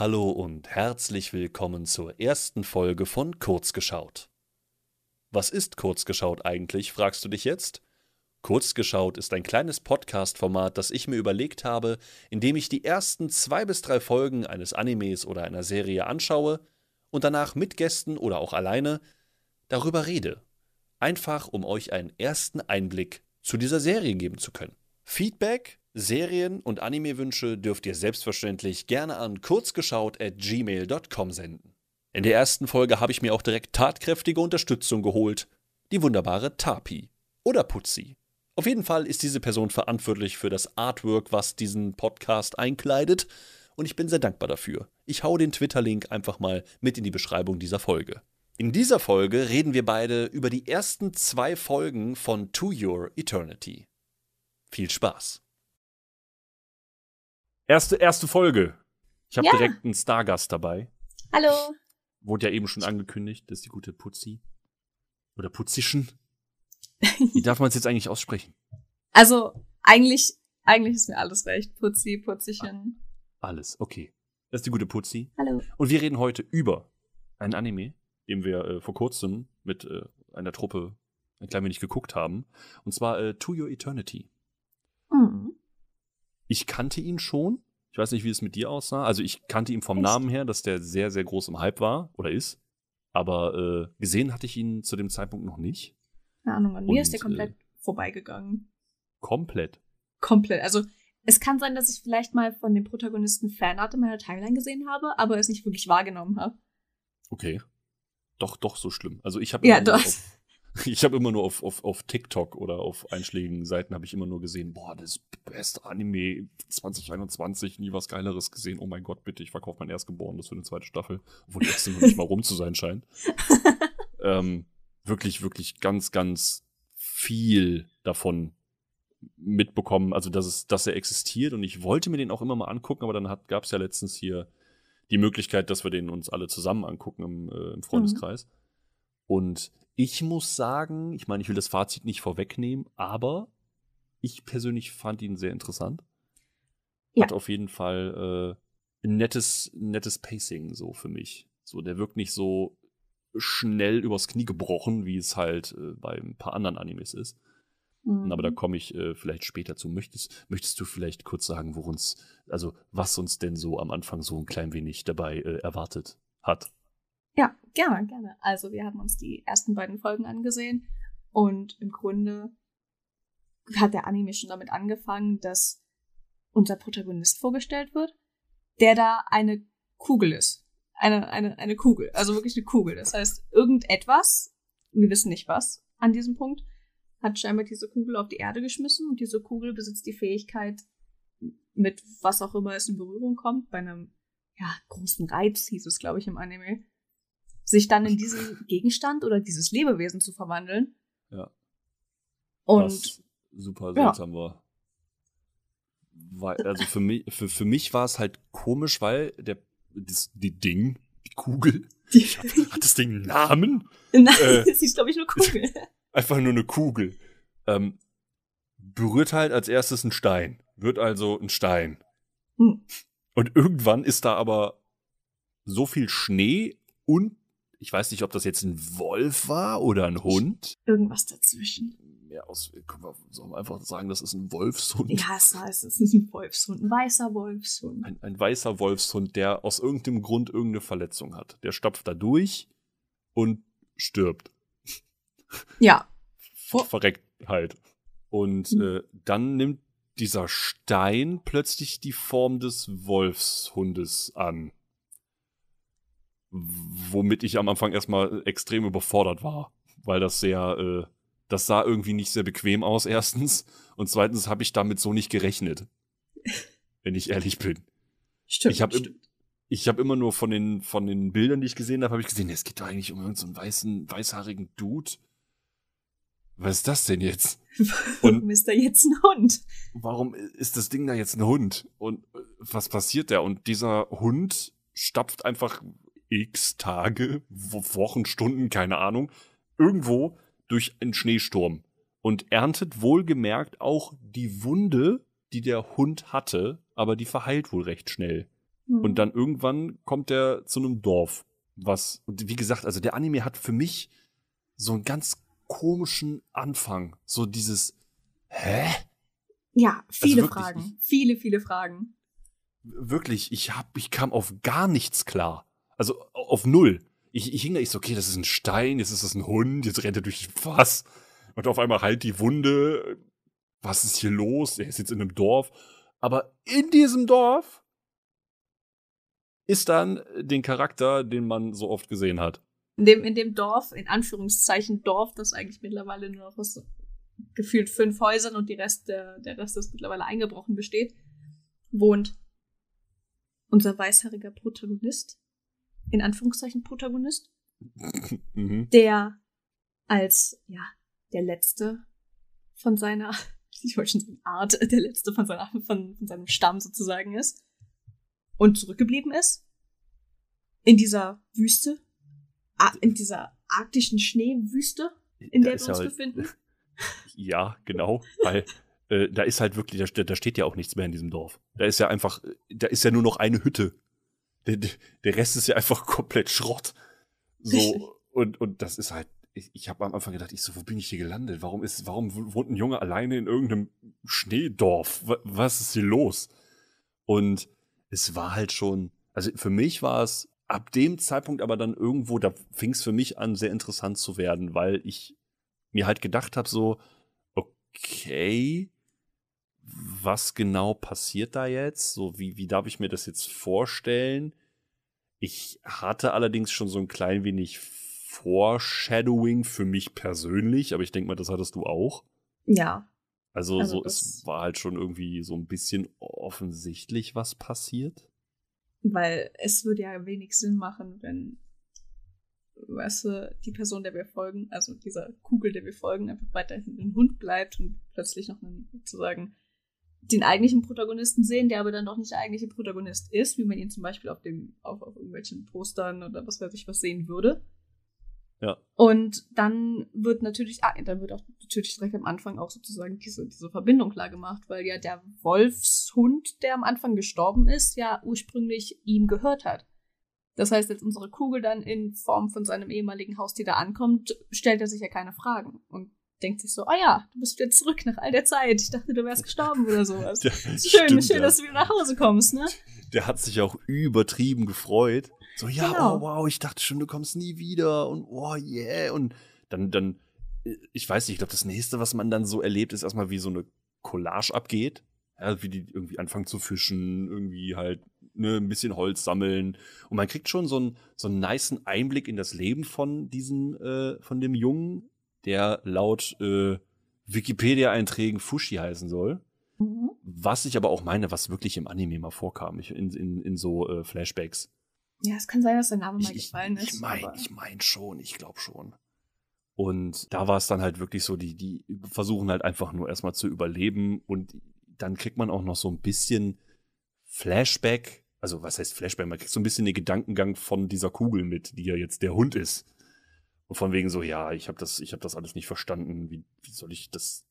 Hallo und herzlich willkommen zur ersten Folge von Kurzgeschaut. Was ist Kurzgeschaut eigentlich, fragst du dich jetzt? Kurzgeschaut ist ein kleines Podcast-Format, das ich mir überlegt habe, in dem ich die ersten zwei bis drei Folgen eines Animes oder einer Serie anschaue und danach mit Gästen oder auch alleine darüber rede. Einfach, um euch einen ersten Einblick zu dieser Serie geben zu können. Feedback, Serien- und Anime-Wünsche dürft ihr selbstverständlich gerne an kurzgeschaut.gmail.com senden. In der ersten Folge habe ich mir auch direkt tatkräftige Unterstützung geholt. Die wunderbare Tapi. Oder Putzi. Auf jeden Fall ist diese Person verantwortlich für das Artwork, was diesen Podcast einkleidet. Und ich bin sehr dankbar dafür. Ich hau den Twitter-Link einfach mal mit in die Beschreibung dieser Folge. In dieser Folge reden wir beide über die ersten zwei Folgen von To Your Eternity. Viel Spaß. Erste, erste Folge. Ich habe Ja. direkt einen Stargast dabei. Hallo. Wurde ja eben schon angekündigt, das ist die gute Putzi. Oder Putzischen. Wie darf man es jetzt eigentlich aussprechen? Also, eigentlich, eigentlich ist mir alles recht. Putzi, Putzichen. Alles, okay. Das ist die gute Putzi. Hallo. Und wir reden heute über ein Anime, den wir äh, vor kurzem mit äh, einer Truppe ein klein wenig geguckt haben. Und zwar äh, To Your Eternity. Ich kannte ihn schon. Ich weiß nicht, wie es mit dir aussah. Also ich kannte ihn vom Echt? Namen her, dass der sehr, sehr groß im Hype war oder ist. Aber äh, gesehen hatte ich ihn zu dem Zeitpunkt noch nicht. Keine Ahnung, an Und, mir ist der äh, komplett vorbeigegangen. Komplett. Komplett. Also, es kann sein, dass ich vielleicht mal von dem Protagonisten Fanart in meiner Timeline gesehen habe, aber es nicht wirklich wahrgenommen habe. Okay. Doch, doch so schlimm. Also ich habe Ja, doch. auf- ich hab immer nur auf, auf, auf TikTok oder auf einschlägigen Seiten habe ich immer nur gesehen, boah, das beste Anime 2021, nie was Geileres gesehen. Oh mein Gott, bitte, ich verkaufe mein Erstgeborenes für eine zweite Staffel, obwohl die erste noch nicht mal rum zu sein scheint. ähm, wirklich, wirklich ganz, ganz viel davon mitbekommen, also dass es, dass er existiert und ich wollte mir den auch immer mal angucken, aber dann gab es ja letztens hier die Möglichkeit, dass wir den uns alle zusammen angucken im, äh, im Freundeskreis. Und ich muss sagen, ich meine, ich will das Fazit nicht vorwegnehmen, aber ich persönlich fand ihn sehr interessant. Ja. Hat auf jeden Fall äh, ein nettes, nettes Pacing so für mich. So, der wirkt nicht so schnell übers Knie gebrochen, wie es halt äh, bei ein paar anderen Animes ist. Mhm. Aber da komme ich äh, vielleicht später zu. Möchtest, möchtest du vielleicht kurz sagen, worum also was uns denn so am Anfang so ein klein wenig dabei äh, erwartet hat? Ja, gerne, gerne. Also wir haben uns die ersten beiden Folgen angesehen und im Grunde hat der Anime schon damit angefangen, dass unser Protagonist vorgestellt wird, der da eine Kugel ist. Eine, eine, eine Kugel, also wirklich eine Kugel. Das heißt, irgendetwas, wir wissen nicht was, an diesem Punkt, hat scheinbar diese Kugel auf die Erde geschmissen und diese Kugel besitzt die Fähigkeit, mit was auch immer es in Berührung kommt, bei einem ja, großen Reiz, hieß es, glaube ich, im Anime, sich dann in diesen Gegenstand oder dieses Lebewesen zu verwandeln. Ja. Und was super ja. seltsam war. Weil, also für mich, für, für mich war es halt komisch, weil der, das, die Ding, die Kugel, die, hat das Ding einen Namen? Nein, äh, das ist, glaube ich, nur Kugel. Einfach nur eine Kugel. Ähm, berührt halt als erstes ein Stein. Wird also ein Stein. Hm. Und irgendwann ist da aber so viel Schnee und ich weiß nicht, ob das jetzt ein Wolf war oder ein Hund. Irgendwas dazwischen. Ja, aus, können wir, sollen wir einfach sagen, das ist ein Wolfshund. Ja, es heißt, es ist ein Wolfshund, ein weißer Wolfshund. Ein, ein weißer Wolfshund, der aus irgendeinem Grund irgendeine Verletzung hat. Der stapft da durch und stirbt. Ja, Oh. Verreckt halt. Und Hm. äh, dann nimmt dieser Stein plötzlich die Form des Wolfshundes an. Womit ich am Anfang erstmal extrem überfordert war. Weil das sehr, äh, das sah irgendwie nicht sehr bequem aus, erstens. Und zweitens habe ich damit so nicht gerechnet. wenn ich ehrlich bin. stimmt. Ich habe ich habe immer nur von den von den Bildern, die ich gesehen habe, habe ich gesehen, es geht doch eigentlich um irgendeinen so weißen weißhaarigen Dude. Was ist das denn jetzt? Warum ist da jetzt ein Hund? Warum ist das Ding da jetzt ein Hund? Und äh, was passiert da? Und dieser Hund stapft einfach x Tage, Wo- Wochen, Stunden, keine Ahnung, irgendwo durch einen Schneesturm und erntet wohlgemerkt auch die Wunde, die der Hund hatte, aber die verheilt wohl recht schnell. Mhm. Und dann irgendwann kommt er zu einem Dorf, was, und wie gesagt, also der Anime hat für mich so einen ganz komischen Anfang. So dieses, hä? Ja, viele also wirklich, Fragen. Viele, viele Fragen. Wirklich, ich hab, ich kam auf gar nichts klar. Also auf null. Ich, ich hing da, ich so, okay, das ist ein Stein, jetzt ist das ein Hund, jetzt rennt er durch was. Und auf einmal halt die Wunde. Was ist hier los? Er ist jetzt in einem Dorf. Aber in diesem Dorf ist dann den Charakter, den man so oft gesehen hat. In dem, in dem Dorf, in Anführungszeichen Dorf, das eigentlich mittlerweile nur noch aus gefühlt fünf Häusern und die Rest, der, der Rest ist mittlerweile eingebrochen besteht, wohnt unser weißhaariger Protagonist. In Anführungszeichen Protagonist. mhm. Der als, ja, der letzte von seiner, ich wollte schon sagen Art, der letzte von, seiner, von, von seinem Stamm sozusagen ist und zurückgeblieben ist. In dieser Wüste. In dieser arktischen Schneewüste, in der wir uns halt, befinden. Ja, genau, weil äh, da ist halt wirklich, da, da, steht ja auch nichts mehr in diesem Dorf. Da ist ja einfach, da ist ja nur noch eine Hütte. Der, der Rest ist ja einfach komplett Schrott. So, und, und das ist halt, ich, ich habe am Anfang gedacht, ich so, wo bin ich hier gelandet? Warum ist, warum wohnt ein Junge alleine in irgendeinem Schneedorf? Was ist hier los? Und es war halt schon, also für mich war es ab dem Zeitpunkt aber dann irgendwo, da fing es für mich an, sehr interessant zu werden, weil ich mir halt gedacht habe, so, okay, was genau passiert da jetzt? So, wie, wie darf ich mir das jetzt vorstellen? Ich hatte allerdings schon so ein klein wenig Foreshadowing für mich persönlich, aber ich denke mal, das hattest du auch. Ja. Also, also so, es war halt schon irgendwie so ein bisschen offensichtlich, was passiert. Weil es würde ja wenig Sinn machen, wenn, weißt du, die Person, der wir folgen, also dieser Kugel, der wir folgen, einfach weiterhin ein Hund bleibt und plötzlich noch einen, sozusagen den eigentlichen Protagonisten sehen, der aber dann doch nicht der eigentliche Protagonist ist, wie man ihn zum Beispiel auf dem, auf, auf irgendwelchen Postern oder was weiß ich was sehen würde. Ja. Und dann wird natürlich, ah, dann wird auch natürlich direkt am Anfang auch sozusagen diese, diese Verbindung klar gemacht, weil ja der Wolfshund, der am Anfang gestorben ist, ja ursprünglich ihm gehört hat. Das heißt, als unsere Kugel dann in Form von seinem ehemaligen Haustier da ankommt, stellt er sich ja keine Fragen und denkt sich so, oh ja, du bist wieder zurück nach all der Zeit. Ich dachte, du wärst gestorben oder sowas. Ja, schön, stimmt, schön, ja. dass du wieder nach Hause kommst, ne? Der hat sich auch übertrieben gefreut. So, ja, genau. oh wow, ich dachte schon, du kommst nie wieder und oh yeah. Und dann, dann, äh, ich weiß nicht, ich glaube, das nächste, was man dann so erlebt, ist erstmal, wie so eine Collage abgeht. Ja, wie die irgendwie anfangen zu fischen, irgendwie halt ne, ein bisschen Holz sammeln. Und man kriegt schon so einen, so einen niceen Einblick in das Leben von diesem, äh, von dem Jungen, der laut äh, Wikipedia-Einträgen Fushi heißen soll. Mhm. Was ich aber auch meine, was wirklich im Anime mal vorkam, ich, in, in, in so äh, Flashbacks. Ja, es kann sein, dass der Name mal ich, gefallen ist. Ich meine ich mein schon, ich glaube schon. Und da war es dann halt wirklich so, die, die versuchen halt einfach nur erstmal zu überleben und dann kriegt man auch noch so ein bisschen Flashback. Also, was heißt Flashback? Man kriegt so ein bisschen den Gedankengang von dieser Kugel mit, die ja jetzt der Hund ist. Und von wegen so, ja, ich habe das, ich habe das alles nicht verstanden. Wie, wie soll ich das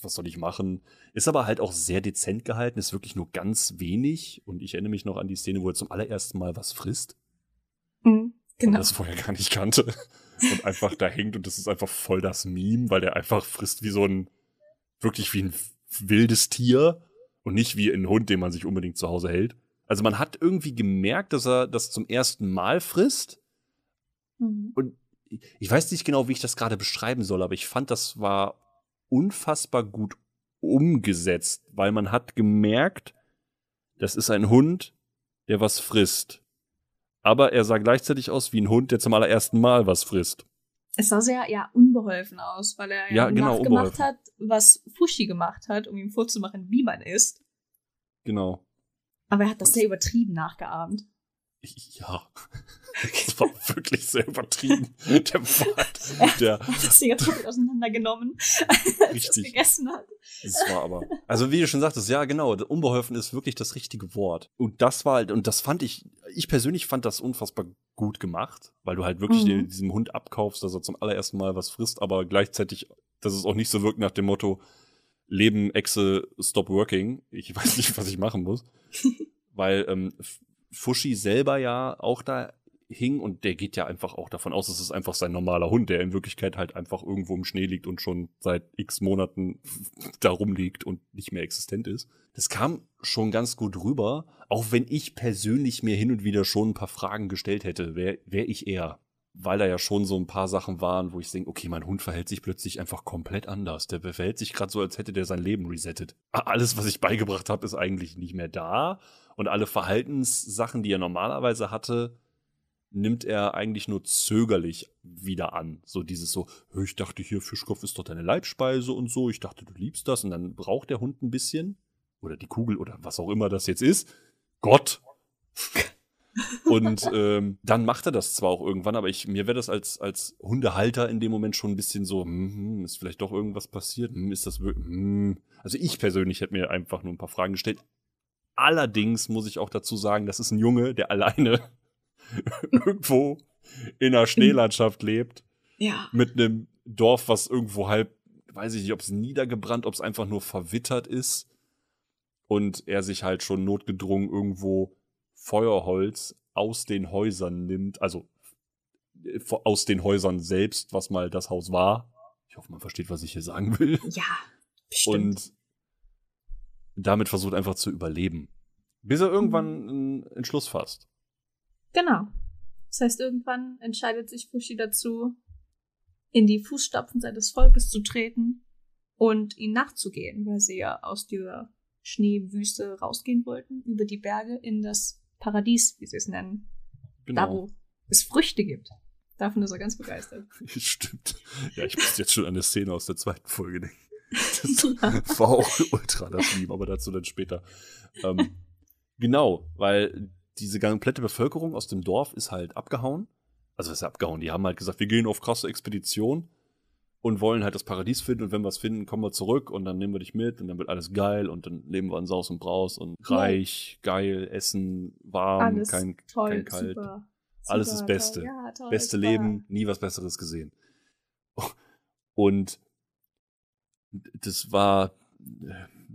was soll ich machen? Ist aber halt auch sehr dezent gehalten, ist wirklich nur ganz wenig. Und ich erinnere mich noch an die Szene, wo er zum allerersten Mal was frisst. Mhm, genau. Und das vorher gar nicht kannte. Und einfach da hängt und das ist einfach voll das Meme, weil der einfach frisst wie so ein, wirklich wie ein wildes Tier und nicht wie ein Hund, den man sich unbedingt zu Hause hält. Also man hat irgendwie gemerkt, dass er das zum ersten Mal frisst. Mhm. Und ich weiß nicht genau, wie ich das gerade beschreiben soll, aber ich fand, das war unfassbar gut umgesetzt, weil man hat gemerkt, das ist ein Hund, der was frisst. Aber er sah gleichzeitig aus wie ein Hund, der zum allerersten Mal was frisst. Es sah sehr ja unbeholfen aus, weil er ja, ja genau, nachgemacht hat, was Fushi gemacht hat, um ihm vorzumachen, wie man isst. Genau. Aber er hat das sehr übertrieben nachgeahmt. Ja, das war wirklich sehr übertrieben. Der Wort, der hat das Ding komplett auseinandergenommen, als er gegessen hat. Das war aber, also wie du schon sagtest, ja genau, unbeholfen ist wirklich das richtige Wort. Und das war halt, und das fand ich, ich persönlich fand das unfassbar gut gemacht, weil du halt wirklich mhm. diesem Hund abkaufst, dass er zum allerersten Mal was frisst, aber gleichzeitig, dass es auch nicht so wirkt nach dem Motto, Leben, Exe, stop working. Ich weiß nicht, was ich machen muss. weil ähm, Fushi selber ja auch da hing und der geht ja einfach auch davon aus, es ist einfach sein normaler Hund, der in Wirklichkeit halt einfach irgendwo im Schnee liegt und schon seit x Monaten da rumliegt und nicht mehr existent ist. Das kam schon ganz gut rüber, auch wenn ich persönlich mir hin und wieder schon ein paar Fragen gestellt hätte, wäre wär ich eher. Weil da ja schon so ein paar Sachen waren, wo ich denke, okay, mein Hund verhält sich plötzlich einfach komplett anders. Der verhält sich gerade so, als hätte der sein Leben resettet. Alles, was ich beigebracht habe, ist eigentlich nicht mehr da. Und alle Verhaltenssachen, die er normalerweise hatte, nimmt er eigentlich nur zögerlich wieder an. So dieses so, ich dachte hier, Fischkopf ist doch deine Leibspeise und so, ich dachte, du liebst das und dann braucht der Hund ein bisschen oder die Kugel oder was auch immer das jetzt ist. Gott. Und ähm, dann macht er das zwar auch irgendwann, aber ich, mir wäre das als, als Hundehalter in dem Moment schon ein bisschen so, hm, hm ist vielleicht doch irgendwas passiert? Hm, ist das wirklich? Hm. Also ich persönlich hätte mir einfach nur ein paar Fragen gestellt. Allerdings muss ich auch dazu sagen, das ist ein Junge, der alleine irgendwo in einer Schneelandschaft lebt. Ja. Mit einem Dorf, was irgendwo halb, weiß ich nicht, ob es niedergebrannt, ob es einfach nur verwittert ist. Und er sich halt schon notgedrungen irgendwo Feuerholz aus den Häusern nimmt, also äh, aus den Häusern selbst, was mal das Haus war. Ich hoffe, man versteht, was ich hier sagen will. Ja, bestimmt. Und damit versucht einfach zu überleben. Bis er irgendwann mhm. einen Entschluss fasst. Genau. Das heißt, irgendwann entscheidet sich Fushi dazu, in die Fußstapfen seines Volkes zu treten und ihnen nachzugehen, weil sie ja aus dieser Schneewüste rausgehen wollten, über die Berge in das Paradies, wie sie es nennen. Genau. Da, wo es Früchte gibt. Davon ist er ganz begeistert. Stimmt. Ja, ich muss jetzt schon an eine Szene aus der zweiten Folge denken. Das war auch ultra das Meme, aber dazu dann später. Ähm, genau, weil diese komplette Bevölkerung aus dem Dorf ist halt abgehauen. Also was ist abgehauen? Die haben halt gesagt, wir gehen auf krasse Expedition und wollen halt das Paradies finden und wenn wir es finden, kommen wir zurück und dann nehmen wir dich mit und dann wird alles geil und dann leben wir in Saus und Braus und reich, ja. geil, Essen, warm, alles kein, toll, kein Kalt. Super, alles das Beste. Ja, toll, Beste super. Leben, nie was Besseres gesehen. Und das war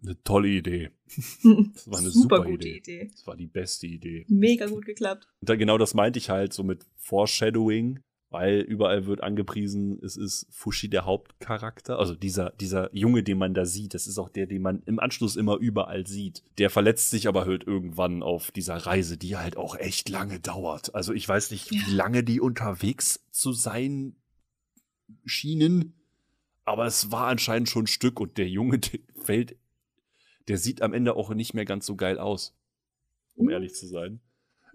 eine tolle Idee. Das war eine super, super gute Idee. Idee. Das war die beste Idee. Mega gut geklappt. Und da, genau das meinte ich halt so mit Foreshadowing, weil überall wird angepriesen, es ist Fushi der Hauptcharakter, also dieser, dieser Junge, den man da sieht, das ist auch der, den man im Anschluss immer überall sieht. Der verletzt sich aber halt irgendwann auf dieser Reise, die halt auch echt lange dauert. Also ich weiß nicht, wie lange die unterwegs zu sein schienen, aber es war anscheinend schon ein Stück und der Junge der fällt der sieht am Ende auch nicht mehr ganz so geil aus. Um mhm. ehrlich zu sein.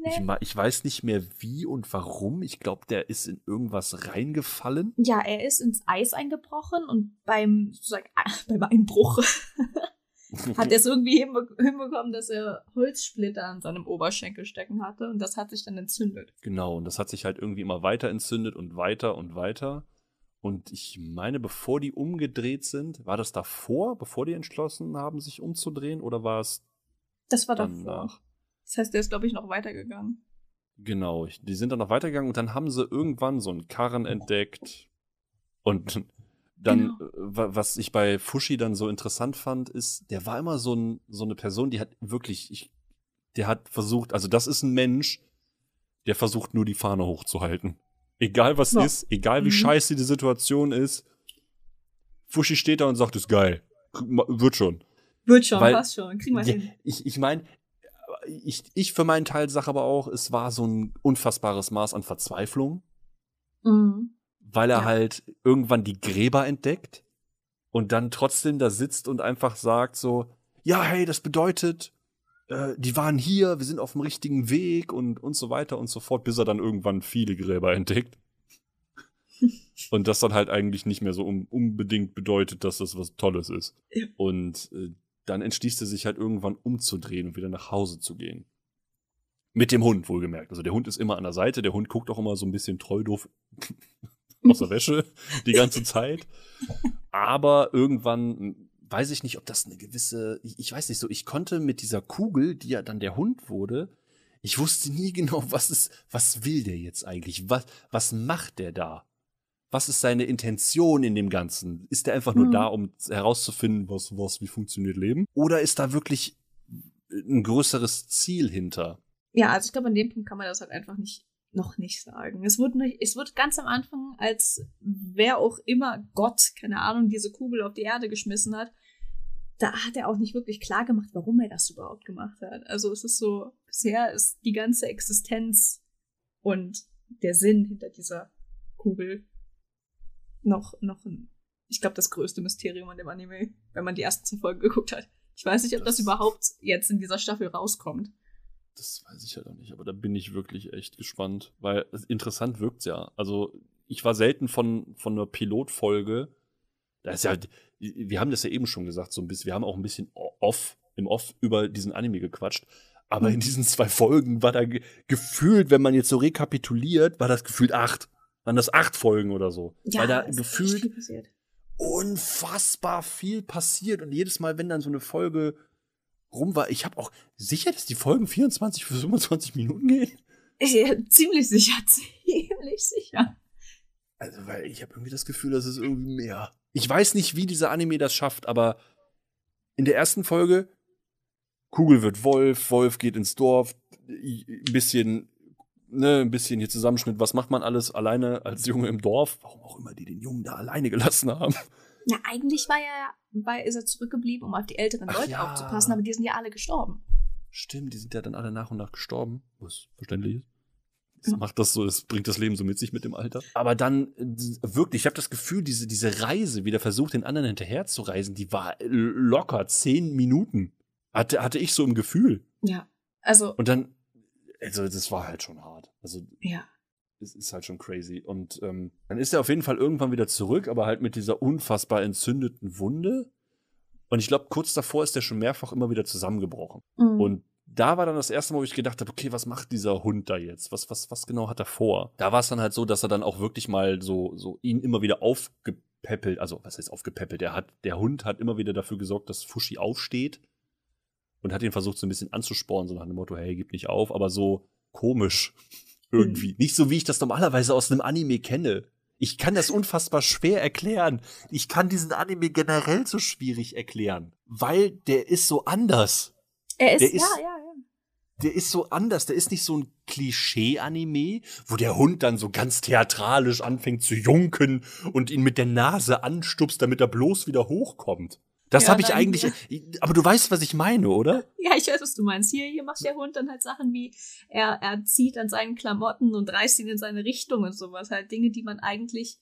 Ich, ich, weiß nicht mehr wie und warum. Ich glaube, der ist in irgendwas reingefallen. Ja, er ist ins Eis eingebrochen und beim, sozusagen, beim Einbruch hat er es irgendwie hinbekommen, dass er Holzsplitter an seinem Oberschenkel stecken hatte und das hat sich dann entzündet. Genau, und das hat sich halt irgendwie immer weiter entzündet und weiter und weiter. Und ich meine, bevor die umgedreht sind, war das davor, bevor die entschlossen haben, sich umzudrehen, oder war es Das war danach? Das heißt, der ist, glaube ich, noch weitergegangen. Genau, die sind dann noch weitergegangen und dann haben sie irgendwann so einen Karren entdeckt. Und dann, genau. was ich bei Fushi dann so interessant fand, ist, der war immer so, ein, so eine Person, die hat wirklich, ich, der hat versucht, also das ist ein Mensch, der versucht nur die Fahne hochzuhalten. Egal was ja. ist, egal wie mhm. scheiße die Situation ist, Fushi steht da und sagt, ist geil. Wird schon. Wird schon, Weil, passt schon. Kriegen wir ja, hin. Ich, ich meine, ich, ich für meinen Teil sage aber auch, es war so ein unfassbares Maß an Verzweiflung. Mhm. Weil er ja. halt irgendwann die Gräber entdeckt und dann trotzdem da sitzt und einfach sagt so, ja, hey, das bedeutet, äh, die waren hier, wir sind auf dem richtigen Weg und, und so weiter und so fort, bis er dann irgendwann viele Gräber entdeckt. und das dann halt eigentlich nicht mehr so um, unbedingt bedeutet, dass das was Tolles ist. Ja. Und äh, dann entschließt er sich halt irgendwann umzudrehen und wieder nach Hause zu gehen. Mit dem Hund, wohlgemerkt. Also der Hund ist immer an der Seite, der Hund guckt auch immer so ein bisschen treu doof aus der Wäsche die ganze Zeit. Aber irgendwann weiß ich nicht, ob das eine gewisse, ich, ich weiß nicht so, ich konnte mit dieser Kugel, die ja dann der Hund wurde, ich wusste nie genau, was ist, was will der jetzt eigentlich? Was, was macht der da? Was ist seine Intention in dem Ganzen? Ist der einfach nur mhm. da, um herauszufinden, was, was, wie funktioniert Leben? Oder ist da wirklich ein größeres Ziel hinter. Ja, also ich glaube, an dem Punkt kann man das halt einfach nicht noch nicht sagen. Es wurde, nicht, es wurde ganz am Anfang, als wer auch immer Gott, keine Ahnung, diese Kugel auf die Erde geschmissen hat, da hat er auch nicht wirklich klar gemacht, warum er das überhaupt gemacht hat. Also es ist so, bisher ist die ganze Existenz und der Sinn hinter dieser Kugel noch, noch ein, ich glaube, das größte Mysterium an dem Anime, wenn man die ersten zwei Folgen geguckt hat. Ich weiß nicht, ob das, das überhaupt jetzt in dieser Staffel rauskommt. Das weiß ich halt auch nicht, aber da bin ich wirklich echt gespannt, weil interessant wirkt's ja. Also, ich war selten von, von einer Pilotfolge. Da ist ja, wir haben das ja eben schon gesagt, so ein bisschen, wir haben auch ein bisschen off, im Off über diesen Anime gequatscht. Aber in mhm. diesen zwei Folgen war da ge gefühlt, wenn man jetzt so rekapituliert, war das gefühlt acht. Waren das acht Folgen oder so. Ja, weil da gefühlt unfassbar viel passiert. Und jedes Mal, wenn dann so eine Folge rum war. Ich habe auch sicher, dass die Folgen 24 für 25 Minuten gehen. Ja, ziemlich sicher, ziemlich sicher. Also, weil ich habe irgendwie das Gefühl, dass es irgendwie mehr. Ich weiß nicht, wie dieser Anime das schafft, aber in der ersten Folge Kugel wird Wolf, Wolf geht ins Dorf, ein bisschen, ne, ein bisschen hier Zusammenschnitt. Was macht man alles alleine als Junge im Dorf? Warum auch immer die den Jungen da alleine gelassen haben. Ja, eigentlich war er, war, ist er zurückgeblieben, um auf die älteren Ach Leute ja. aufzupassen, aber die sind ja alle gestorben. Stimmt, die sind ja dann alle nach und nach gestorben, was verständlich ist. Das macht das so, das bringt das Leben so mit sich mit dem Alter. Aber dann wirklich, ich habe das Gefühl, diese, diese Reise, wie der versucht, den anderen hinterher zu reisen, die war locker zehn Minuten. Hatte, hatte ich so im Gefühl. Ja. Also. Und dann, also das war halt schon hart. Also. Ja es ist halt schon crazy. Und ähm, dann ist er auf jeden Fall irgendwann wieder zurück, aber halt mit dieser unfassbar entzündeten Wunde. Und ich glaube, kurz davor ist er schon mehrfach immer wieder zusammengebrochen. Mhm. Und da war dann das erste Mal, wo ich gedacht habe, okay, was macht dieser Hund da jetzt? Was, was, was genau hat er vor? Da war es dann halt so, dass er dann auch wirklich mal so, so ihn immer wieder aufgepäppelt, also was heißt aufgepäppelt? Der hat, der Hund hat immer wieder dafür gesorgt, dass Fushi aufsteht und hat ihn versucht, so ein bisschen anzusporen, so nach dem Motto, hey, gib nicht auf, aber so komisch. Irgendwie. Nicht so, wie ich das normalerweise aus einem Anime kenne. Ich kann das unfassbar schwer erklären. Ich kann diesen Anime generell so schwierig erklären, weil der ist so anders. Er ist, der ist ja, ja, ja. Der ist so anders. Der ist nicht so ein Klischee-Anime, wo der Hund dann so ganz theatralisch anfängt zu junken und ihn mit der Nase anstupst, damit er bloß wieder hochkommt. Das ja, habe ich eigentlich. Aber du weißt, was ich meine, oder? Ja, ich weiß, was du meinst. Hier, hier macht der Hund dann halt Sachen wie, er, er zieht an seinen Klamotten und reißt ihn in seine Richtung und sowas. Halt Dinge, die man eigentlich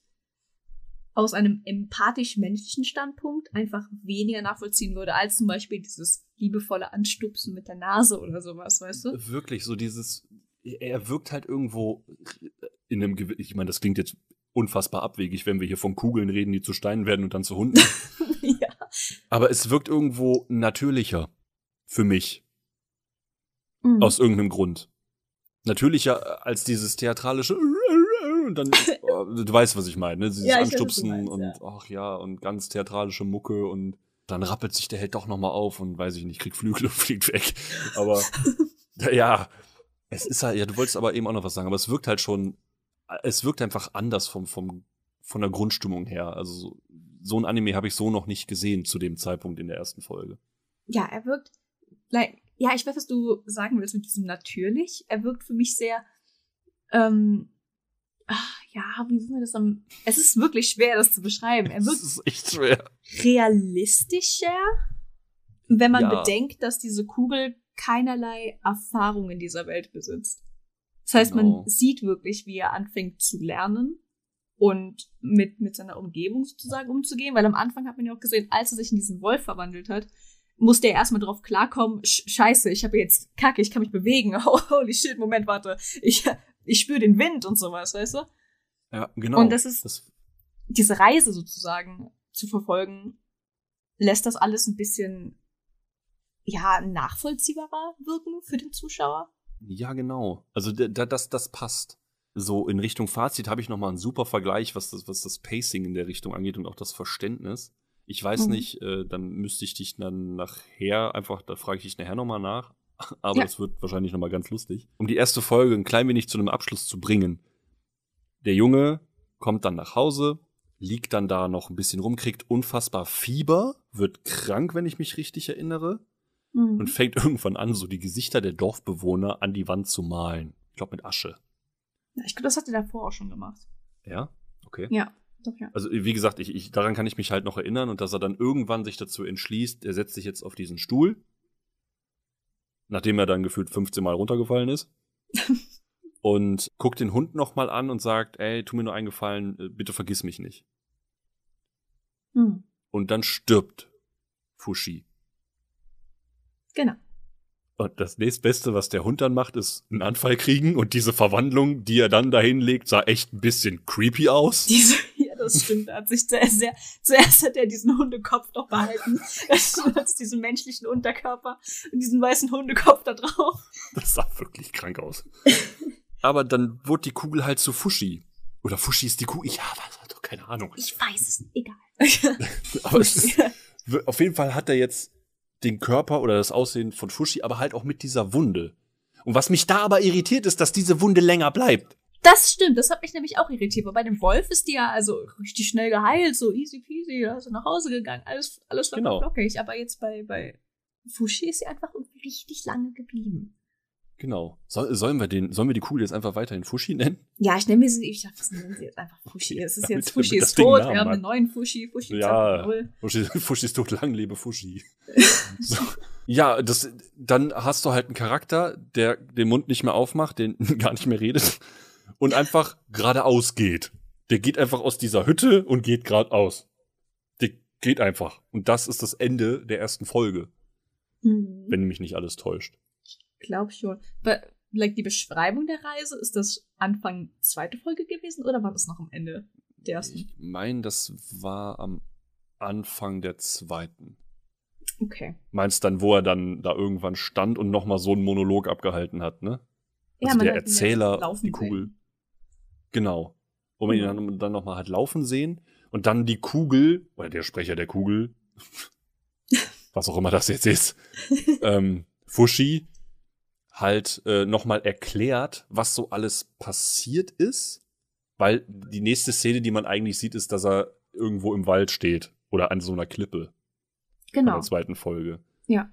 aus einem empathisch-menschlichen Standpunkt einfach weniger nachvollziehen würde, als zum Beispiel dieses liebevolle Anstupsen mit der Nase oder sowas, weißt du? Wirklich, so dieses, er wirkt halt irgendwo in einem, ich meine, das klingt jetzt unfassbar abwegig, wenn wir hier von Kugeln reden, die zu Steinen werden und dann zu Hunden. ja. Aber es wirkt irgendwo natürlicher für mich. Mhm. Aus irgendeinem Grund. Natürlicher als dieses theatralische und dann, oh, du weißt, was ich meine, ne? Dieses ja, Anstupsen meinst, und ja. ach ja, und ganz theatralische Mucke und dann rappelt sich der Held doch nochmal auf und weiß ich nicht, kriegt Flügel und fliegt weg. Aber ja, es ist halt, ja, du wolltest aber eben auch noch was sagen, aber es wirkt halt schon, es wirkt einfach anders vom, vom, von der Grundstimmung her. Also so, ein Anime habe ich so noch nicht gesehen zu dem Zeitpunkt in der ersten Folge. Ja, er wirkt, like, ja, ich weiß, was du sagen willst mit diesem natürlich. Er wirkt für mich sehr, ähm, ach, ja, wie soll man das am, es ist wirklich schwer, das zu beschreiben. Er wirkt das ist echt schwer. realistischer, wenn man ja. bedenkt, dass diese Kugel keinerlei Erfahrung in dieser Welt besitzt. Das heißt, genau. man sieht wirklich, wie er anfängt zu lernen und mit, mit seiner Umgebung sozusagen umzugehen, weil am Anfang hat man ja auch gesehen, als er sich in diesen Wolf verwandelt hat, musste er erstmal drauf klarkommen, scheiße, ich habe jetzt Kacke, ich kann mich bewegen. Oh, holy shit, Moment, warte. Ich, ich spüre den Wind und sowas, weißt du? Ja, genau. Und das ist das diese Reise sozusagen zu verfolgen, lässt das alles ein bisschen ja nachvollziehbarer wirken für den Zuschauer. Ja, genau. Also das, das passt so in Richtung Fazit habe ich noch mal einen super Vergleich, was das, was das Pacing in der Richtung angeht und auch das Verständnis. Ich weiß mhm. nicht, äh, dann müsste ich dich dann nachher einfach, da frage ich dich nachher noch mal nach. Aber es ja. wird wahrscheinlich noch mal ganz lustig. Um die erste Folge ein klein wenig zu einem Abschluss zu bringen. Der Junge kommt dann nach Hause, liegt dann da noch ein bisschen rum, kriegt unfassbar Fieber, wird krank, wenn ich mich richtig erinnere. Mhm. und fängt irgendwann an, so die Gesichter der Dorfbewohner an die Wand zu malen. Ich glaube mit Asche. Ich glaube, das hat er davor auch schon gemacht. Ja? Okay. Ja, doch, ja. Also wie gesagt, ich, ich, daran kann ich mich halt noch erinnern und dass er dann irgendwann sich dazu entschließt, er setzt sich jetzt auf diesen Stuhl, nachdem er dann gefühlt 15 Mal runtergefallen ist. und guckt den Hund nochmal an und sagt, ey, tu mir nur einen Gefallen, äh, bitte vergiss mich nicht. Hm. Und dann stirbt Fushi. Genau. Und das nächstbeste, was der Hund dann macht, ist einen Anfall kriegen und diese Verwandlung, die er dann dahin legt, sah echt ein bisschen creepy aus. Diese, ja, das stimmt. Hat sich sehr, sehr, zuerst hat er diesen Hundekopf noch behalten. als diesen menschlichen Unterkörper und diesen weißen Hundekopf da drauf. Das sah wirklich krank aus. Aber dann wurde die Kugel halt zu Fushi. Oder Fushi ist die Kugel. Ja, was doch keine Ahnung. Ich weiß es, egal. Aber es ist, auf jeden Fall hat er jetzt den Körper oder das Aussehen von Fushi, aber halt auch mit dieser Wunde. Und was mich da aber irritiert, ist, dass diese Wunde länger bleibt. Das stimmt, das hat mich nämlich auch irritiert. Aber bei dem Wolf ist die ja also richtig schnell geheilt, so easy peasy, da ist er nach Hause gegangen, alles, alles locker Genau. flockig. Aber jetzt bei, bei Fushi ist sie einfach richtig lange geblieben. Genau. Soll, sollen wir den, sollen wir die Kugel jetzt einfach weiterhin Fushi nennen? Ja, ich nenne mir sie, ich dachte, das nennen sie jetzt einfach Fushi. Es ist jetzt Fushi ist tot, Namen wir haben einen neuen Fushi, Fushi Ja. 2.0. Fushi, Fushi ist tot, lang lebe Fushi. so. Ja, das, dann hast du halt einen Charakter, der den Mund nicht mehr aufmacht, den gar nicht mehr redet und einfach geradeaus geht. Der geht einfach aus dieser Hütte und geht geradeaus. Der geht einfach. Und das ist das Ende der ersten Folge, Hm. wenn mich nicht alles täuscht. Glaub schon. Aber, like, die Beschreibung der Reise, ist das Anfang zweite Folge gewesen oder war das noch am Ende der ersten? Ich meine, das war am Anfang der zweiten. Okay. Meinst dann, wo er dann da irgendwann stand und nochmal so einen Monolog abgehalten hat, ne? Ja, Also der ihn Erzähler, die Kugel. sehen. Genau. Wo man ihn Genau. dann, nochmal hat laufen sehen und dann die Kugel, oder der Sprecher der Kugel, was auch immer das jetzt ist, ähm, Fushi, halt äh, nochmal erklärt, was so alles passiert ist, weil die nächste Szene, die man eigentlich sieht, ist, dass er irgendwo im Wald steht oder an so einer Klippe in Genau. der zweiten Folge. Ja.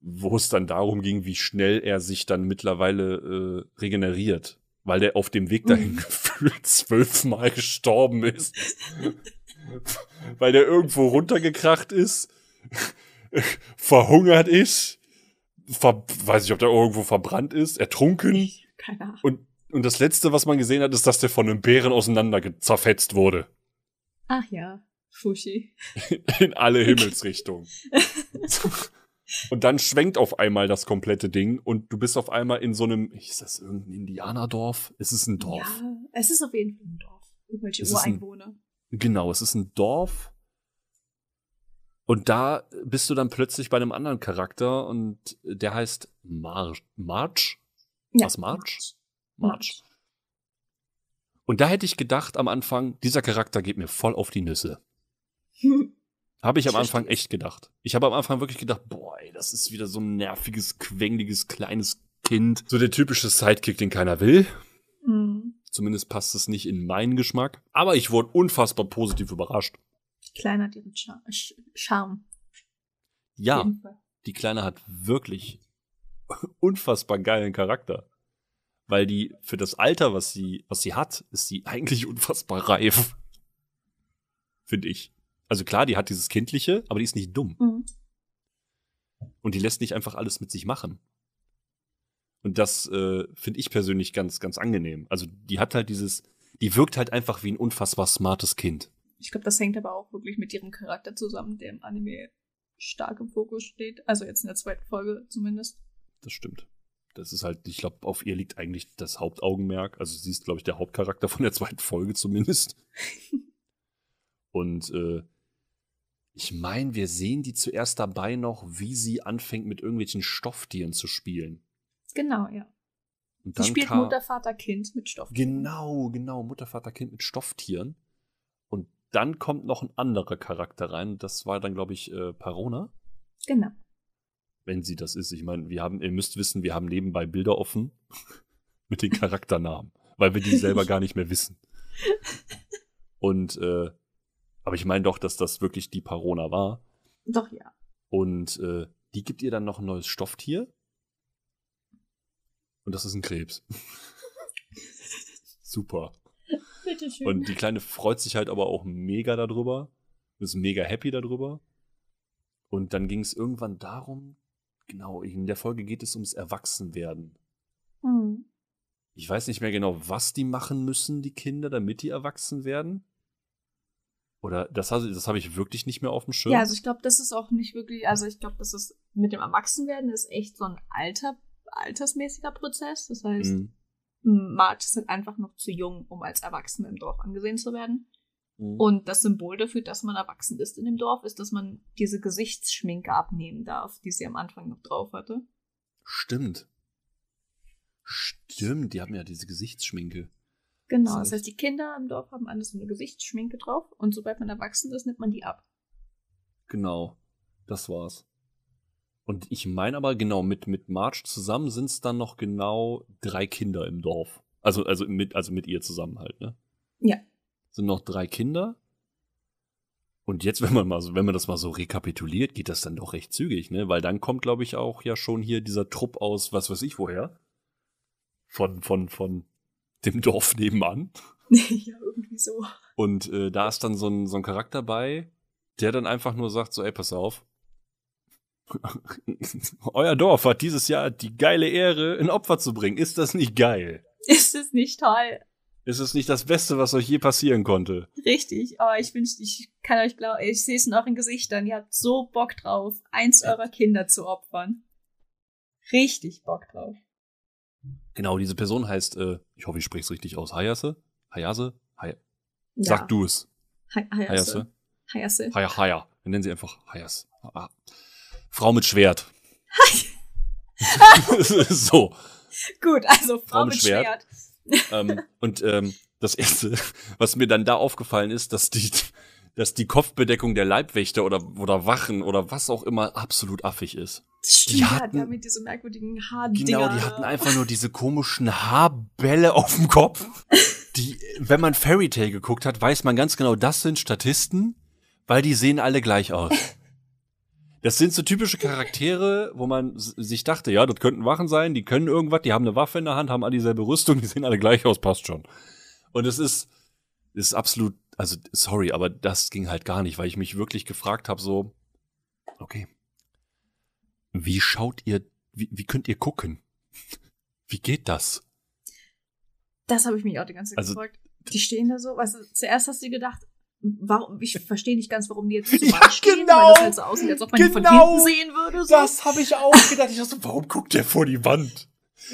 Wo es dann darum ging, wie schnell er sich dann mittlerweile äh, regeneriert. Weil der auf dem Weg dahin Mhm. gefühlt zwölfmal gestorben ist. weil der irgendwo runtergekracht ist, verhungert ist, ver weiß ich, ob der irgendwo verbrannt ist, ertrunken. Keine Ahnung. Und, und das Letzte, was man gesehen hat, ist, dass der von einem Bären auseinander zerfetzt wurde. Ach ja, Fushi. In alle Himmelsrichtungen. Und dann schwenkt auf einmal das komplette Ding und du bist auf einmal in so einem, ist das irgendein Indianerdorf? Es ist ein Dorf. Ja, es ist auf jeden Fall ein Dorf. Irgendwelche Es ist ein- Ureinwohner. Genau, es ist ein Dorf. Und da bist du dann plötzlich bei einem anderen Charakter und der heißt Mar March. Ja. Was, March? March. Und da hätte ich gedacht am Anfang, dieser Charakter geht mir voll auf die Nüsse. Habe ich am Anfang echt gedacht. Ich habe am Anfang wirklich gedacht, boah, ey, das ist wieder so ein nerviges, quengeliges, kleines Kind. So der typische Sidekick, den keiner will. Mhm. Zumindest passt es nicht in meinen Geschmack. Aber ich wurde unfassbar positiv überrascht. Kleiner hat ihren Char Sch- Charme. Ja, die Kleine hat wirklich unfassbar geilen Charakter. Weil die für das Alter, was sie, was sie hat, ist sie eigentlich unfassbar reif. Finde ich. Also klar, die hat dieses Kindliche, aber die ist nicht dumm. Mhm. Und die lässt nicht einfach alles mit sich machen. Und das äh, finde ich persönlich ganz, ganz angenehm. Also die hat halt dieses, die wirkt halt einfach wie ein unfassbar smartes Kind. Ich glaube, das hängt aber auch wirklich mit ihrem Charakter zusammen, der im Anime stark im Fokus steht. Also jetzt in der zweiten Folge zumindest. Das stimmt. Das ist halt, ich glaube, auf ihr liegt eigentlich das Hauptaugenmerk. Also sie ist, glaube ich, der Hauptcharakter von der zweiten Folge zumindest. Und äh, ich meine, wir sehen die zuerst dabei noch, wie sie anfängt, mit irgendwelchen Stofftieren zu spielen. Genau, ja. Und Sie spielt Mutter, Vater, Kind mit Stoff. Genau, genau, Mutter, Vater, Kind mit Stofftieren. Dann kommt noch ein anderer Charakter rein. Das war dann, glaube ich, äh, Parona, Genau. wenn sie das ist. Ich meine, wir haben, ihr müsst wissen, wir haben nebenbei Bilder offen mit den Charakternamen, weil wir die selber gar nicht mehr wissen. Und, äh, aber ich meine doch, dass das wirklich die Parona war. Doch, ja. Und äh, die gibt ihr dann noch ein neues Stofftier. Und das ist ein Krebs. Super. Bitteschön. Und die Kleine freut sich halt aber auch mega darüber. Ist mega happy darüber. Und dann ging es irgendwann darum, genau, in der Folge geht es ums Erwachsenwerden. Hm. Ich weiß nicht mehr genau, was die machen müssen, die Kinder, damit die erwachsen werden. Oder das, das habe ich wirklich nicht mehr auf dem Schirm. Ja, also ich glaube, das ist auch nicht wirklich, also ich glaube, das ist mit dem Erwachsenwerden ist echt so ein alter, altersmäßiger Prozess. Das heißt, Mhm. Marge ist halt einfach noch zu jung, um als Erwachsene im Dorf angesehen zu werden. Mhm. Und das Symbol dafür, dass man erwachsen ist in dem Dorf, ist, dass man diese Gesichtsschminke abnehmen darf, die sie am Anfang noch drauf hatte. Stimmt. Stimmt, die haben ja diese Gesichtsschminke. Genau, Das das heißt, die Kinder im Dorf haben alles so eine Gesichtsschminke drauf und sobald man erwachsen ist, nimmt man die ab. Genau, das war's. Und ich meine aber genau, mit, mit Marge zusammen sind es dann noch genau drei Kinder im Dorf. Also, also, mit, also mit ihr zusammen halt, ne? Ja. Sind noch drei Kinder. Und jetzt, wenn man mal so, wenn man das mal so rekapituliert, geht das dann doch recht zügig, ne? Weil dann kommt, glaube ich, auch ja schon hier dieser Trupp aus, was weiß ich woher. Von, von, von dem Dorf nebenan. ja, irgendwie so. Und äh, da ist dann so ein, so ein Charakter bei, der dann einfach nur sagt: so, ey, pass auf. Euer Dorf hat dieses Jahr die geile Ehre, ein Opfer zu bringen. Ist das nicht geil? Ist es nicht toll? Ist es nicht das Beste, was euch je passieren konnte? Richtig, aber ich wünschte, ich kann euch glauben, ich sehe es in euren Gesichtern, ihr habt so Bock drauf, eins eurer Kinder zu opfern. Richtig Bock drauf. Genau, diese Person heißt, äh, ich hoffe, ich spreche es richtig aus, Hayase? Hayase? Hay Ja. Sag du es. Hay- Hayase. Hayase? Hayase. Haya, Haya. Wir nennen sie einfach Hayas. Ah. Frau mit Schwert. so. Gut, also Frau, Frau mit mit Schwert. Schwert. ähm, und ähm, das erste, was mir dann da aufgefallen ist, dass die, dass die Kopfbedeckung der Leibwächter oder, oder Wachen oder was auch immer absolut affig ist. Stimmt, Die ja, hatten- die haben mit diesem merkwürdigen Haardinger. Genau, die hatten einfach nur diese komischen Haarbälle auf dem Kopf. Die, wenn man Fairy Tale geguckt hat, weiß man ganz genau, das sind Statisten, weil die sehen alle gleich aus. Das sind so typische Charaktere, wo man sich dachte, ja, das könnten Wachen sein, die können irgendwas, die haben eine Waffe in der Hand, haben alle dieselbe Rüstung, die sehen alle gleich aus, passt schon. Und es ist, es ist absolut, also sorry, aber das ging halt gar nicht, weil ich mich wirklich gefragt habe, so, okay, wie schaut ihr, wie, wie könnt ihr gucken? Wie geht das? Das habe ich mich auch die ganze Zeit Also- gefragt. Die stehen da so, weißt du, zuerst hast du gedacht, warum, ich verstehe nicht ganz, warum die jetzt so Ja, stehen, genau. weil das halt so aussieht, als ob man die von Genau. hinten sehen würde. So. habe ich auch gedacht. Ich dachte, warum guckt der vor die Wand?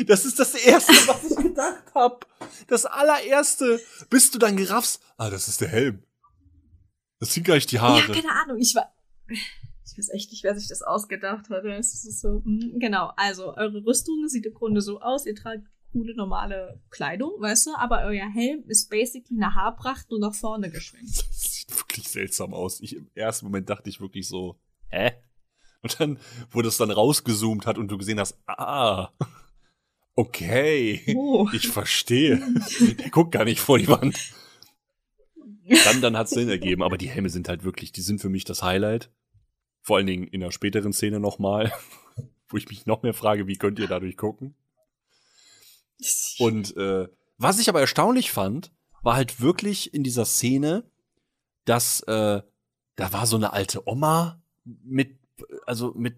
Das ist das Erste, was ich gedacht habe. Das allererste, bis du dann geraffst. Ah, das ist der Helm. Das sind gleich die Ja, Haare. keine Ahnung, ich war. Ich weiß echt nicht, wer sich das ausgedacht hat. Es ist so, mm, genau, also eure Rüstung sieht im Grunde so aus, ihr tragt coole normale Kleidung, weißt du, aber euer Helm ist basically eine Haarpracht nur nach vorne geschwenkt. Wirklich seltsam aus. Ich, Im ersten Moment dachte ich wirklich so, hä? Und dann, wo das dann rausgezoomt hat und du gesehen hast, ah, okay, Oh. ich verstehe. Der guckt gar nicht vor die Wand. Dann, dann hat's Sinn ergeben. Aber die Helme sind halt wirklich, die sind für mich das Highlight. Vor allen Dingen in der späteren Szene nochmal, wo ich mich noch mehr frage, wie könnt ihr dadurch gucken? Und äh, was ich aber erstaunlich fand, war halt wirklich in dieser Szene, dass äh, da war so eine alte Oma mit, also mit,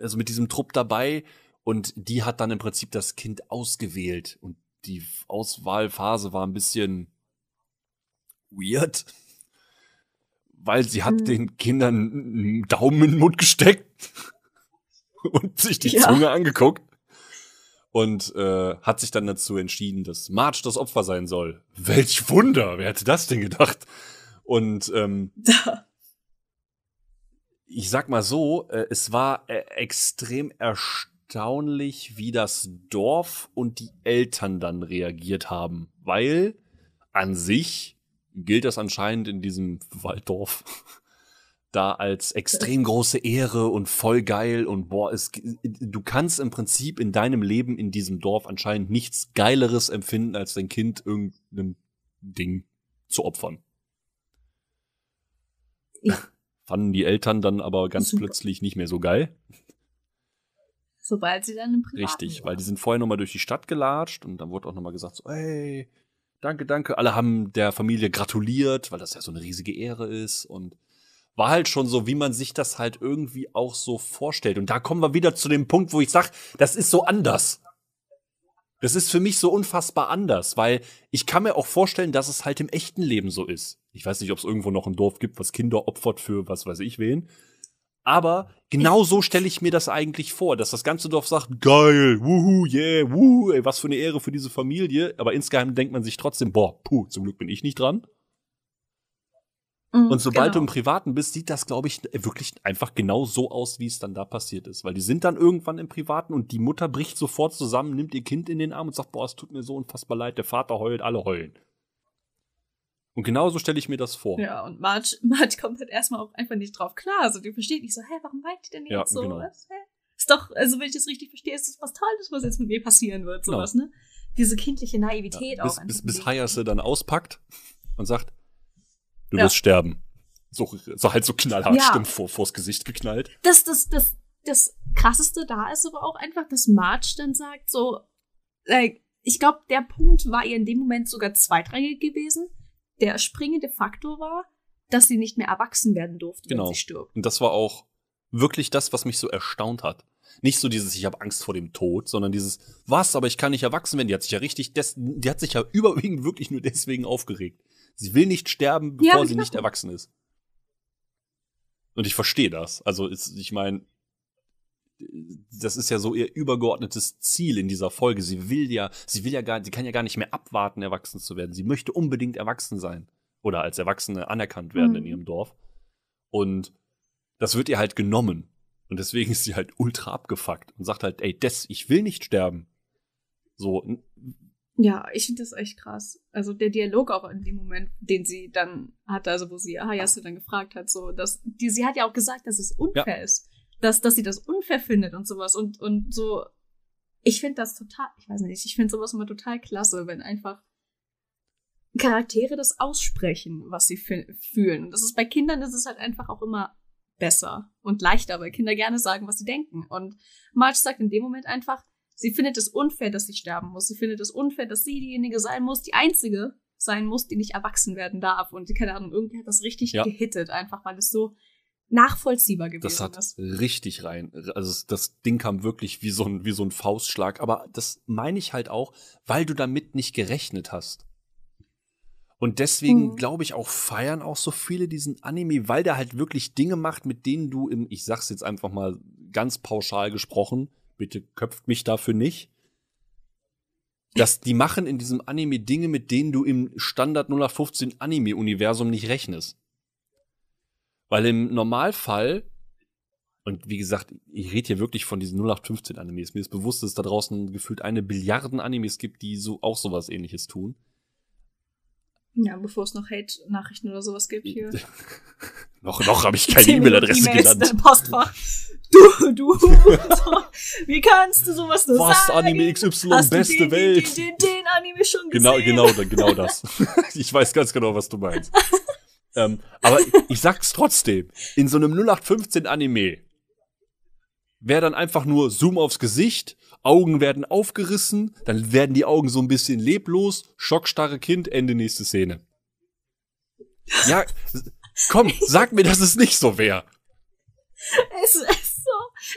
also mit diesem Trupp dabei und die hat dann im Prinzip das Kind ausgewählt und die Auswahlphase war ein bisschen weird, weil sie hat Mhm. den Kindern einen Daumen in den Mund gesteckt und sich die Ja. Zunge angeguckt und äh, hat sich dann dazu entschieden, dass Marge das Opfer sein soll. Welch Wunder, wer hätte das denn gedacht? Und ähm, ich sag mal so, äh, es war äh, extrem erstaunlich, wie das Dorf und die Eltern dann reagiert haben, weil an sich gilt das anscheinend in diesem Walddorf da als extrem große Ehre und voll geil und boah, es, du kannst im Prinzip in deinem Leben in diesem Dorf anscheinend nichts Geileres empfinden, als dein Kind irgendeinem Ding zu opfern. Ja. Fanden die Eltern dann aber ganz Super. plötzlich nicht mehr so geil. Sobald sie dann im Privaten Richtig, weil die sind vorher nochmal durch die Stadt gelatscht und dann wurde auch nochmal gesagt, so, hey, danke, danke. Alle haben der Familie gratuliert, weil das ja so eine riesige Ehre ist und war halt schon so, wie man sich das halt irgendwie auch so vorstellt. Und da kommen wir wieder zu dem Punkt, wo ich sage, das ist so anders. Das ist für mich so unfassbar anders, weil ich kann mir auch vorstellen, dass es halt im echten Leben so ist. Ich weiß nicht, ob es irgendwo noch ein Dorf gibt, was Kinder opfert für was weiß ich wen. Aber genau so stelle ich mir das eigentlich vor, dass das ganze Dorf sagt, geil, wuhu, yeah, wuhu, ey, was für eine Ehre für diese Familie. Aber insgeheim denkt man sich trotzdem, boah, puh, zum Glück bin ich nicht dran. Mhm, und sobald genau. du im Privaten bist, sieht das, glaube ich, wirklich einfach genau so aus, wie es dann da passiert ist. Weil die sind dann irgendwann im Privaten und die Mutter bricht sofort zusammen, nimmt ihr Kind in den Arm und sagt, boah, es tut mir so unfassbar leid, der Vater heult, alle heulen. Und genauso stelle ich mir das vor. Ja, und Marge, Marge kommt halt erstmal auch einfach nicht drauf klar. Also die versteht nicht so, hä, warum weint die denn jetzt ja, so? Genau. Was? Hä? Ist doch, also wenn ich das richtig verstehe, ist das was Tolles, was jetzt mit mir passieren wird, genau. sowas, genau. ne? Diese kindliche Naivität ja, bis, auch. Bis, bis Hayase dann auspackt und sagt, du ja. wirst sterben. So, so halt so knallhart ja. stimmt vor, vors Gesicht geknallt. Das, das, das, das krasseste da ist aber auch einfach, dass Marge dann sagt, so, like, ich glaube, der Punkt war ihr in dem Moment sogar zweitrangig gewesen. Der springende Faktor war, dass sie nicht mehr erwachsen werden durfte, genau. wenn sie stirbt. Und das war auch wirklich das, was mich so erstaunt hat. Nicht so dieses, ich habe Angst vor dem Tod, sondern dieses, was, aber ich kann nicht erwachsen werden. Die hat sich ja richtig, des, die hat sich ja überwiegend wirklich nur deswegen aufgeregt. Sie will nicht sterben, bevor ja, sie nicht erwachsen ist. Und ich verstehe das. Also ich meine, das ist ja so ihr übergeordnetes Ziel in dieser Folge. Sie will ja, sie will ja gar, sie kann ja gar nicht mehr abwarten, erwachsen zu werden. Sie möchte unbedingt erwachsen sein oder als Erwachsene anerkannt werden mhm. in ihrem Dorf. Und das wird ihr halt genommen. Und deswegen ist sie halt ultra abgefuckt und sagt halt, ey, Des, ich will nicht sterben. So, ja, ich finde das echt krass. Also der Dialog auch in dem Moment, den sie dann hatte, also wo sie Hayasu dann gefragt hat, so, dass die, sie hat ja auch gesagt, dass es unfair ja. ist, dass, dass sie das unfair findet und sowas und, und so. Ich finde das total, ich weiß nicht, ich finde sowas immer total klasse, wenn einfach Charaktere das aussprechen, was sie fühlen. Und das ist bei Kindern ist es halt einfach auch immer besser und leichter, weil Kinder gerne sagen, was sie denken. Und Marge sagt in dem Moment einfach, Sie findet es unfair, dass sie sterben muss. Sie findet es unfair, dass sie diejenige sein muss, die einzige sein muss, die nicht erwachsen werden darf. Und keine Ahnung, irgendwie hat das richtig ja. gehittet, einfach weil es so nachvollziehbar gewesen das hat ist. richtig rein. Also das Ding kam wirklich wie so ein wie so ein Faustschlag. Aber das meine ich halt auch, weil du damit nicht gerechnet hast. Und deswegen mhm. glaube ich auch feiern auch so viele diesen Anime, weil der halt wirklich Dinge macht, mit denen du im, ich sag's jetzt einfach mal ganz pauschal gesprochen, bitte köpft mich dafür nicht. Dass die machen in diesem Anime Dinge, mit denen du im Standard 0815 Anime-Universum nicht rechnest. Weil im Normalfall, und wie gesagt, ich rede hier wirklich von diesen 0815 Animes, mir ist bewusst, dass es da draußen gefühlt eine Billiarden Animes gibt, die so auch sowas ähnliches tun. Ja, bevor es noch Hate-Nachrichten oder sowas gibt hier. noch noch habe ich keine E-Mail-Adresse e genannt. Postfach. Du, du, wie kannst du sowas nur Was, sagen? Anime XY, Hast beste den, Welt. Den, den, den, Anime schon genau, gesehen? Genau, genau, genau das. ich weiß ganz genau, was du meinst. ähm, aber ich sag's trotzdem. In so einem 0815 Anime wäre dann einfach nur Zoom aufs Gesicht, Augen werden aufgerissen, dann werden die Augen so ein bisschen leblos, schockstarre Kind, Ende nächste Szene. Ja, komm, sag mir, dass es nicht so wäre. Es so.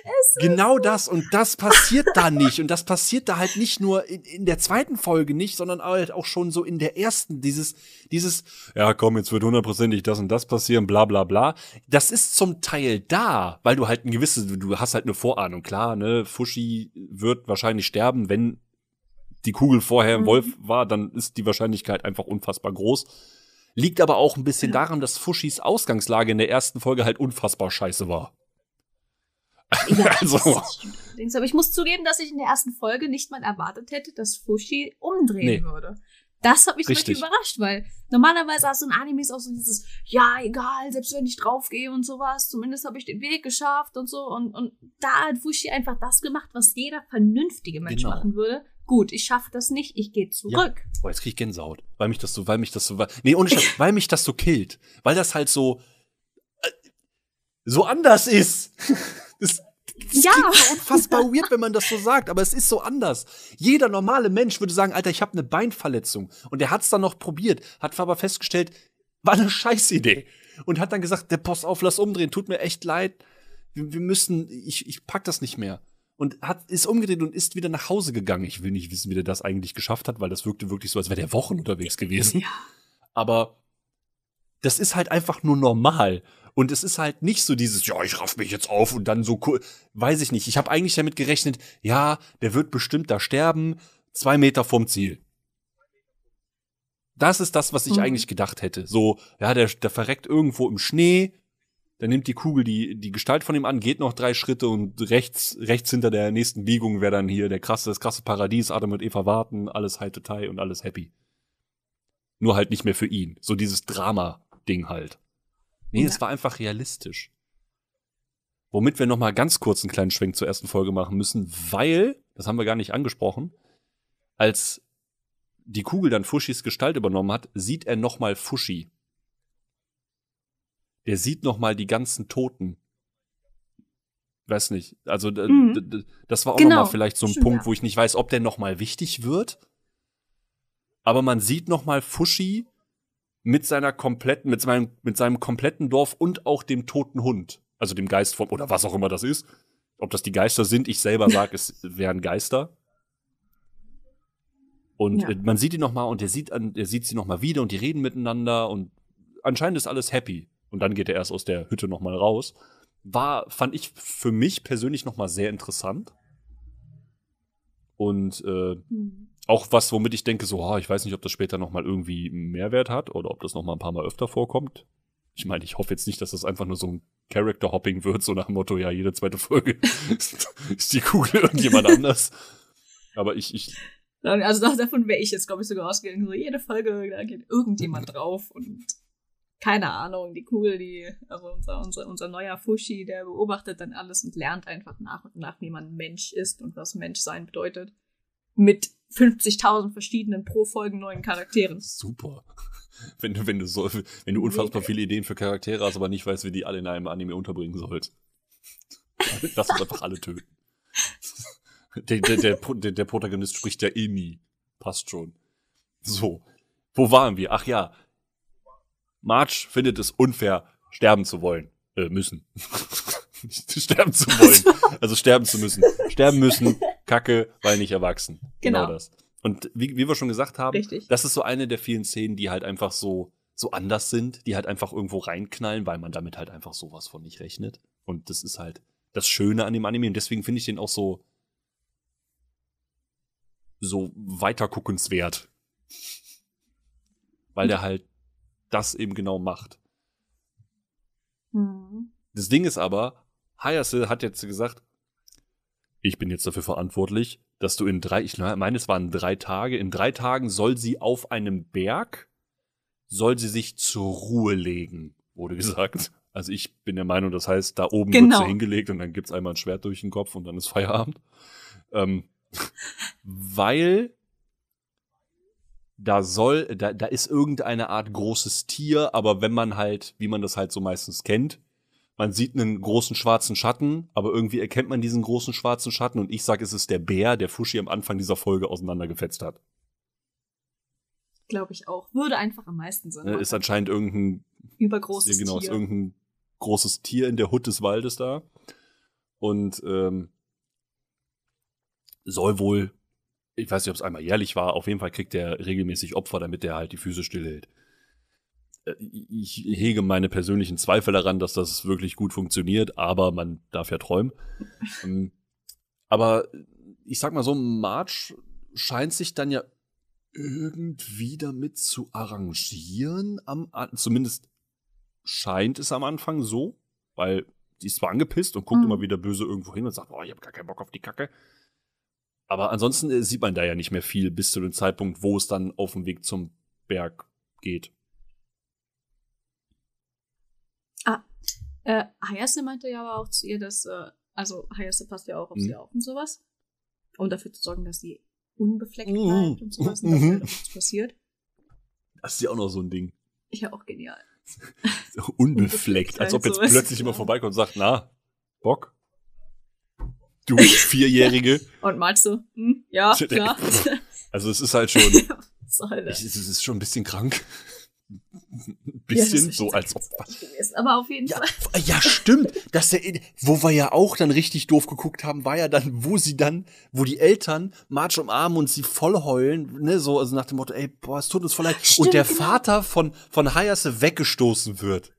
Es genau das. Und das passiert da nicht. Und das passiert da halt nicht nur in, in der zweiten Folge nicht, sondern halt auch schon so in der ersten. Dieses, dieses, ja komm, jetzt wird hundertprozentig das und das passieren, bla bla bla. Das ist zum Teil da, weil du halt ein gewisses, du hast halt eine Vorahnung. Klar, ne, Fushi wird wahrscheinlich sterben, wenn die Kugel vorher im mhm. Wolf war, dann ist die Wahrscheinlichkeit einfach unfassbar groß. Liegt aber auch ein bisschen daran, dass Fushis Ausgangslage in der ersten Folge halt unfassbar scheiße war. Ja, also. Aber ich muss zugeben, dass ich in der ersten Folge nicht mal erwartet hätte, dass Fushi umdrehen nee. würde. Das hat mich richtig. überrascht, weil normalerweise hast du in Animes auch so dieses, ja, egal, selbst wenn ich draufgehe und sowas, zumindest habe ich den Weg geschafft und so. Und, und da hat Fushi einfach das gemacht, was jeder vernünftige Mensch genau. machen würde. Gut, ich schaffe das nicht, ich gehe zurück. Ja. Boah, jetzt krieg ich Gänsehaut, weil mich das so, weil mich das so, nee, ohne Scheiß, weil mich das so killt, weil das halt so, äh, so anders ist. das, Ja. so unfassbar weird, wenn man das so sagt, aber es ist so anders. Jeder normale Mensch würde sagen, Alter, ich habe eine Beinverletzung. Und der hat's dann noch probiert, hat aber festgestellt, war eine Scheißidee. Und hat dann gesagt, der Post auf, lass umdrehen, tut mir echt leid. Wir, wir müssen, ich, ich pack das nicht mehr. Und hat, ist umgedreht und ist wieder nach Hause gegangen. Ich will nicht wissen, wie der das eigentlich geschafft hat, weil das wirkte wirklich so, als wäre der Wochen unterwegs gewesen. Ja. Aber das ist halt einfach nur normal. Und es ist halt nicht so dieses, ja, ich raff mich jetzt auf und dann so cool. Weiß ich nicht. Ich habe eigentlich damit gerechnet, ja, der wird bestimmt da sterben, zwei Meter vorm Ziel. Das ist das, was ich Mhm. eigentlich gedacht hätte. So, ja, der, der verreckt irgendwo im Schnee, dann nimmt die Kugel die, die Gestalt von ihm an, geht noch drei Schritte und rechts, rechts hinter der nächsten Biegung wäre dann hier der krasse, das krasse Paradies, Adam und Eva warten, alles Hi-to-Tai und alles happy. Nur halt nicht mehr für ihn. So dieses Drama-Ding halt. Nee, Ja. es war einfach realistisch. Womit wir noch mal ganz kurz einen kleinen Schwenk zur ersten Folge machen müssen, weil, das haben wir gar nicht angesprochen, als die Kugel dann Fushis Gestalt übernommen hat, sieht er noch mal Fushi. Der sieht noch mal die ganzen Toten. Weiß nicht. Also Mhm. das war auch Genau. noch mal vielleicht so ein Stimmt, Punkt, ja. wo ich nicht weiß, ob der noch mal wichtig wird. Aber man sieht noch mal Fushi mit seiner kompletten, mit seinem, mit seinem kompletten Dorf und auch dem toten Hund. Also dem Geist vom, oder was auch immer das ist. Ob das die Geister sind, ich selber sage, es wären Geister. Und Ja. äh, man sieht ihn noch mal und er sieht, an, er sieht sie noch mal wieder und die reden miteinander und anscheinend ist alles happy. Und dann geht er erst aus der Hütte noch mal raus. War, fand ich für mich persönlich noch mal sehr interessant. Und äh, Mhm. Auch was, womit ich denke, so, ah, ich weiß nicht, ob das später noch mal irgendwie einen Mehrwert hat oder ob das noch mal ein paar Mal öfter vorkommt. Ich meine, ich hoffe jetzt nicht, dass das einfach nur so ein Character-Hopping wird, so nach dem Motto, ja, jede zweite Folge ist, die Kugel irgendjemand anders. Aber ich, ich, Also da- davon wäre ich jetzt, glaube ich, sogar ausgegangen. So jede Folge, da geht irgendjemand drauf und keine Ahnung, die Kugel, die, also unser, unser, unser neuer Fushi, der beobachtet dann alles und lernt einfach nach und nach, wie man Mensch ist und was Menschsein bedeutet. Mit 50.000 verschiedenen pro Folgen neuen Charakteren. super. Wenn du, wenn du so, wenn du unfassbar viele Ideen für Charaktere hast, aber nicht weißt, wie die alle in einem Anime unterbringen sollst. Lass uns einfach alle töten. Der, der, der, der, der Protagonist spricht ja eh nie. Passt schon. So. Wo waren wir? Ach ja. Marge findet es unfair, sterben zu wollen. Äh, müssen. Sterben zu wollen. Also sterben zu müssen. Sterben müssen, Kacke, weil nicht erwachsen. Genau, Genau. das. Und wie, wie wir schon gesagt haben, Richtig. das ist so eine der vielen Szenen, die halt einfach so, so anders sind, die halt einfach irgendwo reinknallen, weil man damit halt einfach sowas von nicht rechnet. Und das ist halt das Schöne an dem Anime. Und deswegen finde ich den auch so, so weiterguckenswert. Weil der halt das eben genau macht. Mhm. Das Ding ist aber, Hayase hat jetzt gesagt, ich bin jetzt dafür verantwortlich, dass du in drei, ich meine, es waren drei Tage, in drei Tagen soll sie auf einem Berg, soll sie sich zur Ruhe legen, wurde gesagt. Also ich bin der Meinung, das heißt, da oben wird Genau. sie hingelegt und dann gibt's einmal ein Schwert durch den Kopf und dann ist Feierabend. Ähm, weil da soll, da, da ist irgendeine Art großes Tier, aber wenn man halt, wie man das halt so meistens kennt, man sieht einen großen schwarzen Schatten, aber irgendwie erkennt man diesen großen schwarzen Schatten und ich sag, es ist der Bär, der Fushi am Anfang dieser Folge auseinandergefetzt hat. Glaube ich auch. Würde einfach am meisten Sinn Ne, machen. Ist anscheinend irgendein Übergroßes ja, genau, ist Tier. irgendein großes Tier in der Hut des Waldes da. Und ähm, soll wohl, ich weiß nicht, ob es einmal jährlich war, auf jeden Fall kriegt er regelmäßig Opfer, damit er halt die Füße stillhält. Äh, Ich hege meine persönlichen Zweifel daran, dass das wirklich gut funktioniert, aber man darf ja träumen. Ähm, aber ich sag mal so, March scheint sich dann ja irgendwie damit zu arrangieren, am, zumindest scheint es am Anfang so, weil die ist zwar angepisst und guckt Mhm. immer wieder böse irgendwo hin und sagt, oh, ich habe gar keinen Bock auf die Kacke. Aber ansonsten äh, sieht man da ja nicht mehr viel bis zu dem Zeitpunkt, wo es dann auf dem Weg zum Berg geht. Äh, Hayase meinte ja aber auch zu ihr, dass, äh, also Hayase passt ja auch auf Mhm. sie auf und sowas. Um dafür zu sorgen, dass sie unbefleckt Mhm. bleibt und sowas und dass Mhm. halt nichts passiert. Das ist ja auch noch so ein Ding. Ja, auch genial. Unbefleckt, als ob jetzt sowas, plötzlich immer ja. vorbeikommt und sagt, na, Bock? du Vierjährige. Und malst du? Hm, ja, klar. Also es ist halt schon, ich, es ist schon ein bisschen krank. Ein bisschen Ja, so, als ob. gewesen. Aber auf jeden Ja, Fall. ja, stimmt. Das der, wo wir ja auch dann richtig doof geguckt haben, war ja dann, wo sie dann, wo die Eltern Marge umarmen und sie voll heulen, ne, so, also nach dem Motto, ey, boah, es tut uns voll leid. Stimmt, und der genau. Vater von, von Hayase weggestoßen wird,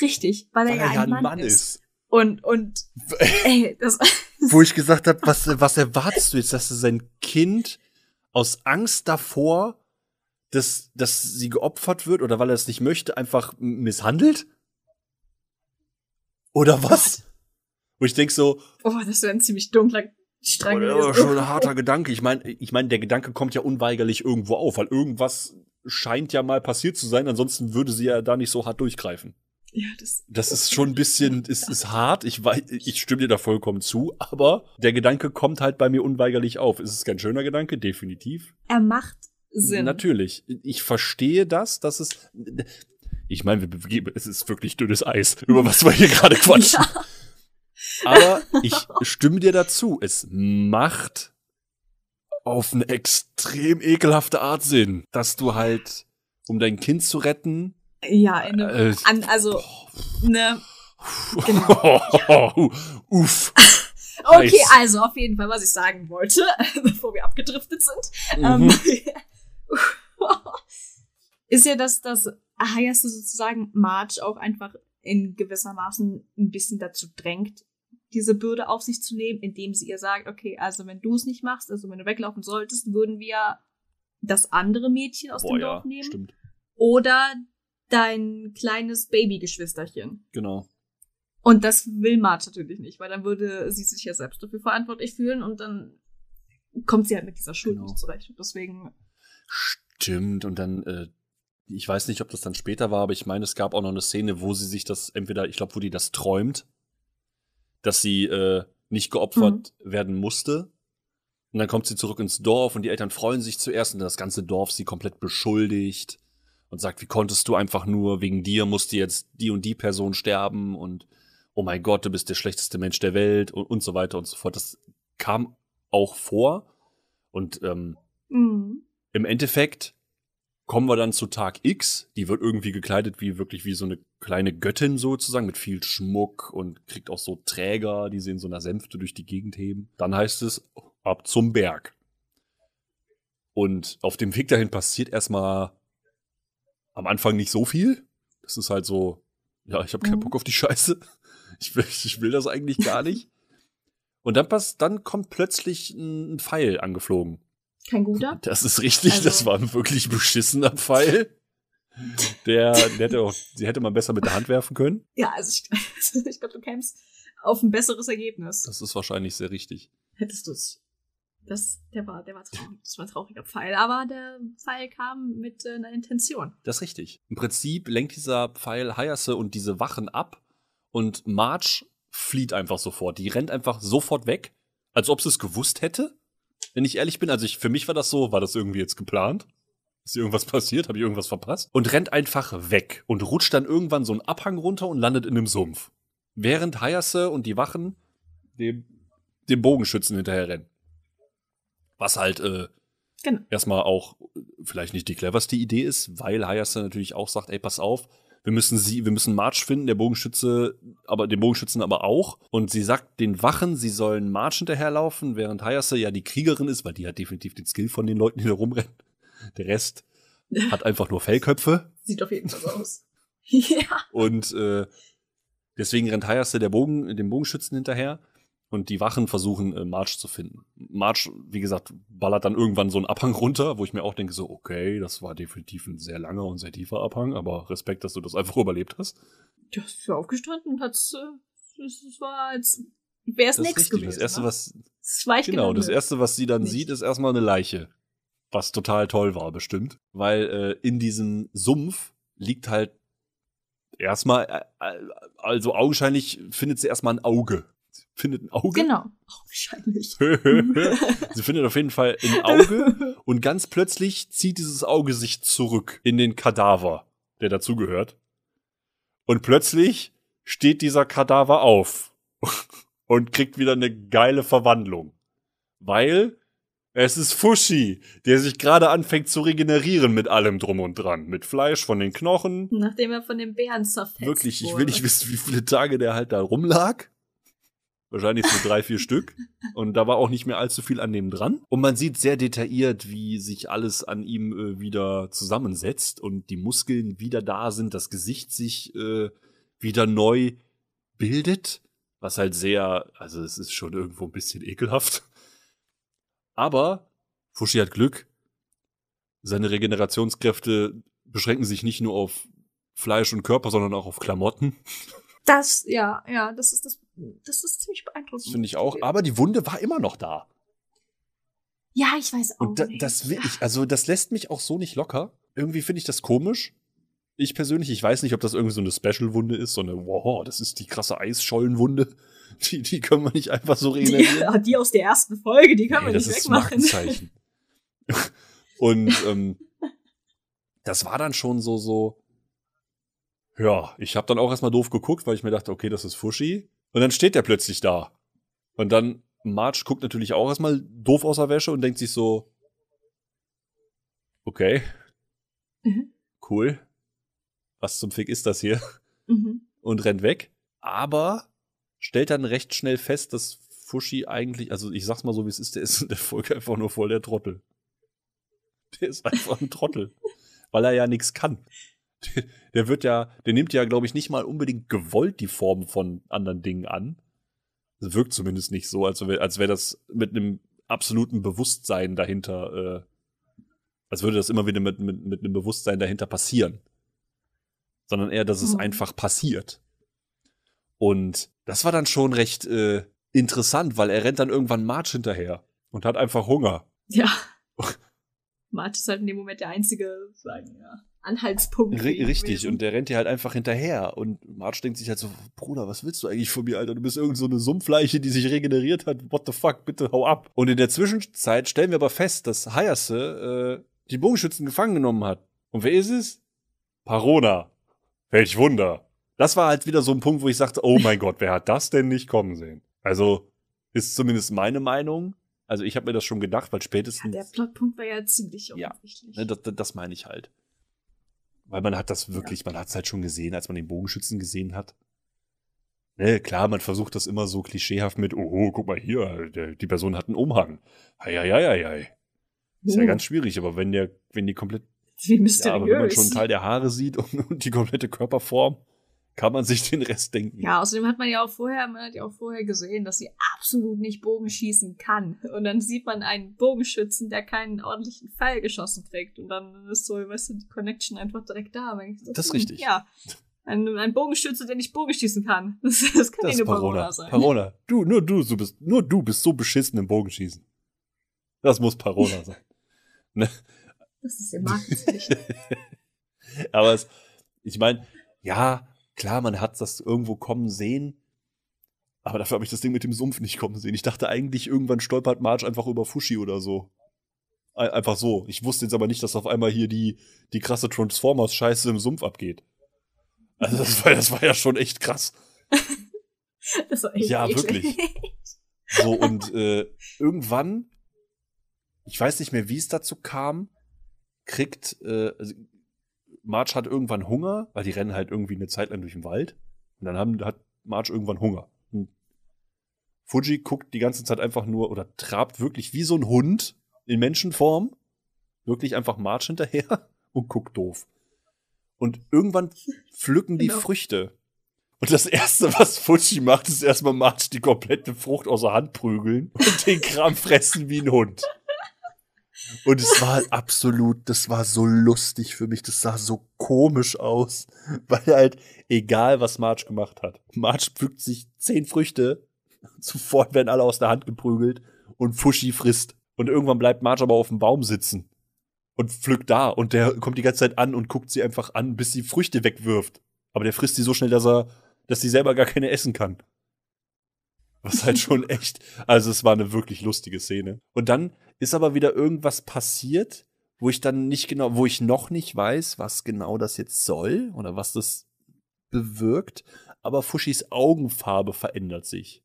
Richtig, weil er weil ja er ein, ja ein Mann, Mann ist. ist. Und, und, ey, das, Wo ich gesagt habe, was, was erwartest du jetzt, dass du sein Kind aus Angst davor, dass, dass sie geopfert wird oder weil er es nicht möchte, einfach misshandelt? Oder was? Wo ich denk so, oh, das wäre ein ziemlich dunkler Strang Das gewesen. schon ein harter Gedanke. Ich meine, ich mein, der Gedanke kommt ja unweigerlich irgendwo auf, weil irgendwas scheint ja mal passiert zu sein, ansonsten würde sie ja da nicht so hart durchgreifen. Ja, das, Das ist schon ein bisschen, ist, ist hart. Ich weiß, ich stimme dir da vollkommen zu, aber der Gedanke kommt halt bei mir unweigerlich auf. Ist es kein schöner Gedanke? Definitiv. er macht Sinn. Natürlich. Ich verstehe das, dass es, ich meine, wir begeben, es ist wirklich dünnes Eis, über was wir hier gerade quatschen. Ja. Aber ich stimme dir dazu. Es macht auf eine extrem ekelhafte Art Sinn, dass du halt, um dein Kind zu retten, Ja, in einem, äh, an, also, ne, Genau. uff. okay, also auf jeden Fall, was ich sagen wollte, bevor wir abgedriftet sind, Mhm. ähm, ist ja, dass das Hayase sozusagen Marge auch einfach in gewissermaßen ein bisschen dazu drängt, diese Bürde auf sich zu nehmen, indem sie ihr sagt, okay, also wenn du es nicht machst, also wenn du weglaufen solltest, würden wir das andere Mädchen aus Boah, dem ja, Dorf nehmen stimmt. oder dein kleines Babygeschwisterchen. Genau. Und das will Marge natürlich nicht, weil dann würde sie sich ja selbst dafür verantwortlich fühlen und dann kommt sie halt mit dieser Schuld Genau. nicht zurecht. Und deswegen, Stimmt. Und dann, äh, ich weiß nicht, ob das dann später war, aber ich meine, es gab auch noch eine Szene, wo sie sich das entweder, ich glaube, wo die das träumt, dass sie äh, nicht geopfert werden musste. Und dann kommt sie zurück ins Dorf und die Eltern freuen sich zuerst und das ganze Dorf sie komplett beschuldigt und sagt, wie konntest du einfach nur, wegen dir musste jetzt die und die Person sterben und oh mein Gott, du bist der schlechteste Mensch der Welt und, und so weiter und so fort. Das kam auch vor und ähm, mhm. Im Endeffekt kommen wir dann zu Tag X. Die wird irgendwie gekleidet wie wirklich wie so eine kleine Göttin sozusagen mit viel Schmuck und kriegt auch so Träger, die sie in so einer Sänfte durch die Gegend heben. Dann heißt es ab zum Berg. Und auf dem Weg dahin passiert erstmal am Anfang nicht so viel. Das ist halt so, ja, ich habe keinen Mhm. Bock auf die Scheiße. Ich will, ich will das eigentlich gar nicht. Und dann passt, dann kommt plötzlich ein Pfeil angeflogen. Kein guter. Das ist richtig, Also- das war ein wirklich beschissener Pfeil. Der, der hätte auch, sie hätte man besser mit der Hand werfen können. Ja, also ich, ich glaube, du kämst auf ein besseres Ergebnis. Das ist wahrscheinlich sehr richtig. Hättest du es. Das, der war, der war traurig. Das war ein trauriger Pfeil, aber der Pfeil kam mit äh, einer Intention. Das ist richtig. Im Prinzip lenkt dieser Pfeil Hayase und diese Wachen ab und Marge flieht einfach sofort. Die rennt einfach sofort weg, als ob sie es gewusst hätte. Wenn ich ehrlich bin, also ich, für mich war das so, war das irgendwie jetzt geplant? Ist irgendwas passiert? Habe ich irgendwas verpasst? Und rennt einfach weg und rutscht dann irgendwann so einen Abhang runter und landet in einem Sumpf. Während Hayase und die Wachen dem, dem Bogenschützen hinterher rennen. Was halt äh, Genau. erstmal auch vielleicht nicht die cleverste Idee ist, weil Hayase natürlich auch sagt, ey, pass auf, wir müssen sie, wir müssen March finden, der Bogenschütze, aber den Bogenschützen aber auch. Und sie sagt den Wachen, sie sollen March hinterherlaufen, während Hayase ja die Kriegerin ist, weil die hat definitiv den Skill von den Leuten, die da rumrennen. Der Rest hat einfach nur Fellköpfe. Sieht auf jeden Fall so aus. ja. Und äh, deswegen rennt Hayase der Bogen, dem Bogenschützen hinterher. Und die Wachen versuchen, äh, March zu finden. March, wie gesagt, ballert dann irgendwann so einen Abhang runter, wo ich mir auch denke, so, okay, das war definitiv ein sehr langer und sehr tiefer Abhang, aber Respekt, dass du das einfach überlebt hast. Du hast für aufgestanden und hat's, äh, es es war als wäre es Das ist nichts gewesen. Das erste, ne? was, Es echt genau, das erste, was sie dann Nicht. sieht, ist erstmal eine Leiche. Was total toll war, bestimmt. Weil äh, in diesem Sumpf liegt halt erstmal, äh, äh, also augenscheinlich findet sie erstmal ein Auge. Findet ein Auge. Genau. Auch wahrscheinlich. sie findet auf jeden Fall ein Auge und ganz plötzlich zieht dieses Auge sich zurück in den Kadaver, der dazugehört. Und plötzlich steht dieser Kadaver auf und kriegt wieder eine geile Verwandlung. Weil es ist Fushi, der sich gerade anfängt zu regenerieren mit allem drum und dran. Mit Fleisch von den Knochen. Nachdem er von den Bären zerfetzt Wirklich, ich will nicht wissen, wie viele Tage der halt da rumlag. Wahrscheinlich so drei, vier Stück. Und da war auch nicht mehr allzu viel an dem dran. Und man sieht sehr detailliert, wie sich alles an ihm äh, wieder zusammensetzt und die Muskeln wieder da sind, das Gesicht sich äh, wieder neu bildet. Was halt sehr, also es ist schon irgendwo ein bisschen ekelhaft. Aber Fushi hat Glück. Seine Regenerationskräfte beschränken sich nicht nur auf Fleisch und Körper, sondern auch auf Klamotten. Das, ja, ja, das ist das, das ist ziemlich beeindruckend. Das finde ich auch. Aber die Wunde war immer noch da. Ja, ich weiß auch Und da, das will ich, also das lässt mich auch so nicht locker. Irgendwie finde ich das komisch. Ich persönlich, ich weiß nicht, ob das irgendwie so eine Special-Wunde ist, so eine, wow, das ist die krasse Eisschollenwunde. Die, die können wir nicht einfach so die, regenerieren. die aus der ersten Folge, die können Nee, wir das nicht ist wegmachen. Markenzeichen. Und ähm, das war dann schon so, so. Ja, ich habe dann auch erstmal doof geguckt, weil ich mir dachte, okay, das ist Fushi. Und dann steht der plötzlich da. Und dann, Marge guckt natürlich auch erstmal doof aus der Wäsche und denkt sich so, okay, Mhm. cool. Was zum Fick ist das hier? Mhm. Und rennt weg. Aber stellt dann recht schnell fest, dass Fushi eigentlich, also ich sag's mal so, wie es ist, der ist in der Folge einfach nur voll der Trottel. Der ist einfach ein Trottel. weil er ja nichts kann. Der, wird ja, der nimmt ja, glaube ich, nicht mal unbedingt gewollt die Form von anderen Dingen an. Es wirkt zumindest nicht so, als wäre als wär das mit einem absoluten Bewusstsein dahinter, äh, als würde das immer wieder mit, mit, mit einem Bewusstsein dahinter passieren. Sondern eher, dass es Mhm. einfach passiert. Und das war dann schon recht äh, interessant, weil er rennt dann irgendwann March hinterher und hat einfach Hunger. Ja. Mart ist halt in dem Moment der einzige, sagen, ja, Anhaltspunkt. richtig, und der rennt dir halt einfach hinterher. Und Marge denkt sich halt so, Bruder, was willst du eigentlich von mir, Alter? Du bist irgend so eine Sumpfleiche, die sich regeneriert hat. What the fuck, bitte hau ab. Und in der Zwischenzeit stellen wir aber fest, dass Hayase äh, die Bogenschützen gefangen genommen hat. Und wer ist es? Parona. Welch Wunder. Das war halt wieder so ein Punkt, wo ich sagte, oh mein Gott, wer hat das denn nicht kommen sehen? Also, ist zumindest meine Meinung. Also, ich habe mir das schon gedacht, weil ja, spätestens. der Plotpunkt war ja ziemlich Ja, offensichtlich. Ne, das, das, das meine ich halt. Weil man hat das wirklich, man hat es halt schon gesehen, als man den Bogenschützen gesehen hat. Ne, klar, man versucht das immer so klischeehaft mit, oh, guck mal hier, der, die Person hat einen Umhang. Eieieiei. Ist ja Uh, ganz schwierig, aber wenn der, wenn die komplett, wie ja, mysteriös. aber wenn man schon einen Teil der Haare sieht und, und die komplette Körperform, kann man sich den Rest denken. Ja, außerdem hat man ja auch vorher, man hat ja auch vorher gesehen, dass sie absolut nicht Bogen schießen kann. Und dann sieht man einen Bogenschützen, der keinen ordentlichen Pfeil geschossen kriegt. Und dann ist so, weißt du, die Connection einfach direkt da. So, Das ist richtig. Ja. Ein, ein Bogenschütze, der nicht Bogen schießen kann. Das, das kann Das ja nur Parona. Parona sein. Parona. Du, nur du, so bist, nur du bist so beschissen im Bogenschießen. Das muss Parona sein. Ne? Das ist ihr Markenzeichen. Aber es, ich meine, ja, klar, man hat das irgendwo kommen sehen. Aber dafür habe ich das Ding mit dem Sumpf nicht kommen sehen. Ich dachte eigentlich, irgendwann stolpert Marge einfach über Fushi oder so. Ein- Einfach so. Ich wusste jetzt aber nicht, dass auf einmal hier die, die krasse Transformers-Scheiße im Sumpf abgeht. Also das war, das war ja schon echt krass. Das war echt Ja, wirklich. So, und äh, irgendwann, ich weiß nicht mehr, wie es dazu kam, kriegt, äh, Marge hat irgendwann Hunger, weil die rennen halt irgendwie eine Zeit lang durch den Wald. Und dann haben, hat Marge irgendwann Hunger. Und Fuji guckt die ganze Zeit einfach nur oder trabt wirklich wie so ein Hund in Menschenform. Wirklich einfach Marge hinterher und guckt doof. Und irgendwann pflücken die Genau. Früchte. Und das erste, was Fuji macht, ist erstmal Marge die komplette Frucht aus der Hand prügeln und den Kram fressen wie ein Hund. Und es war halt absolut, das war so lustig für mich, das sah so komisch aus, weil halt, egal was Marge gemacht hat, Marge pflückt sich zehn Früchte, sofort werden alle aus der Hand geprügelt und Fushi frisst. Und irgendwann bleibt Marge aber auf dem Baum sitzen und pflückt da und der kommt die ganze Zeit an und guckt sie einfach an, bis sie Früchte wegwirft. Aber der frisst sie so schnell, dass er, dass sie selber gar keine essen kann. Was halt schon echt, also es war eine wirklich lustige Szene. Und dann ist aber wieder irgendwas passiert, wo ich dann nicht genau, wo ich noch nicht weiß, was genau das jetzt soll oder was das bewirkt. Aber Fushis Augenfarbe verändert sich.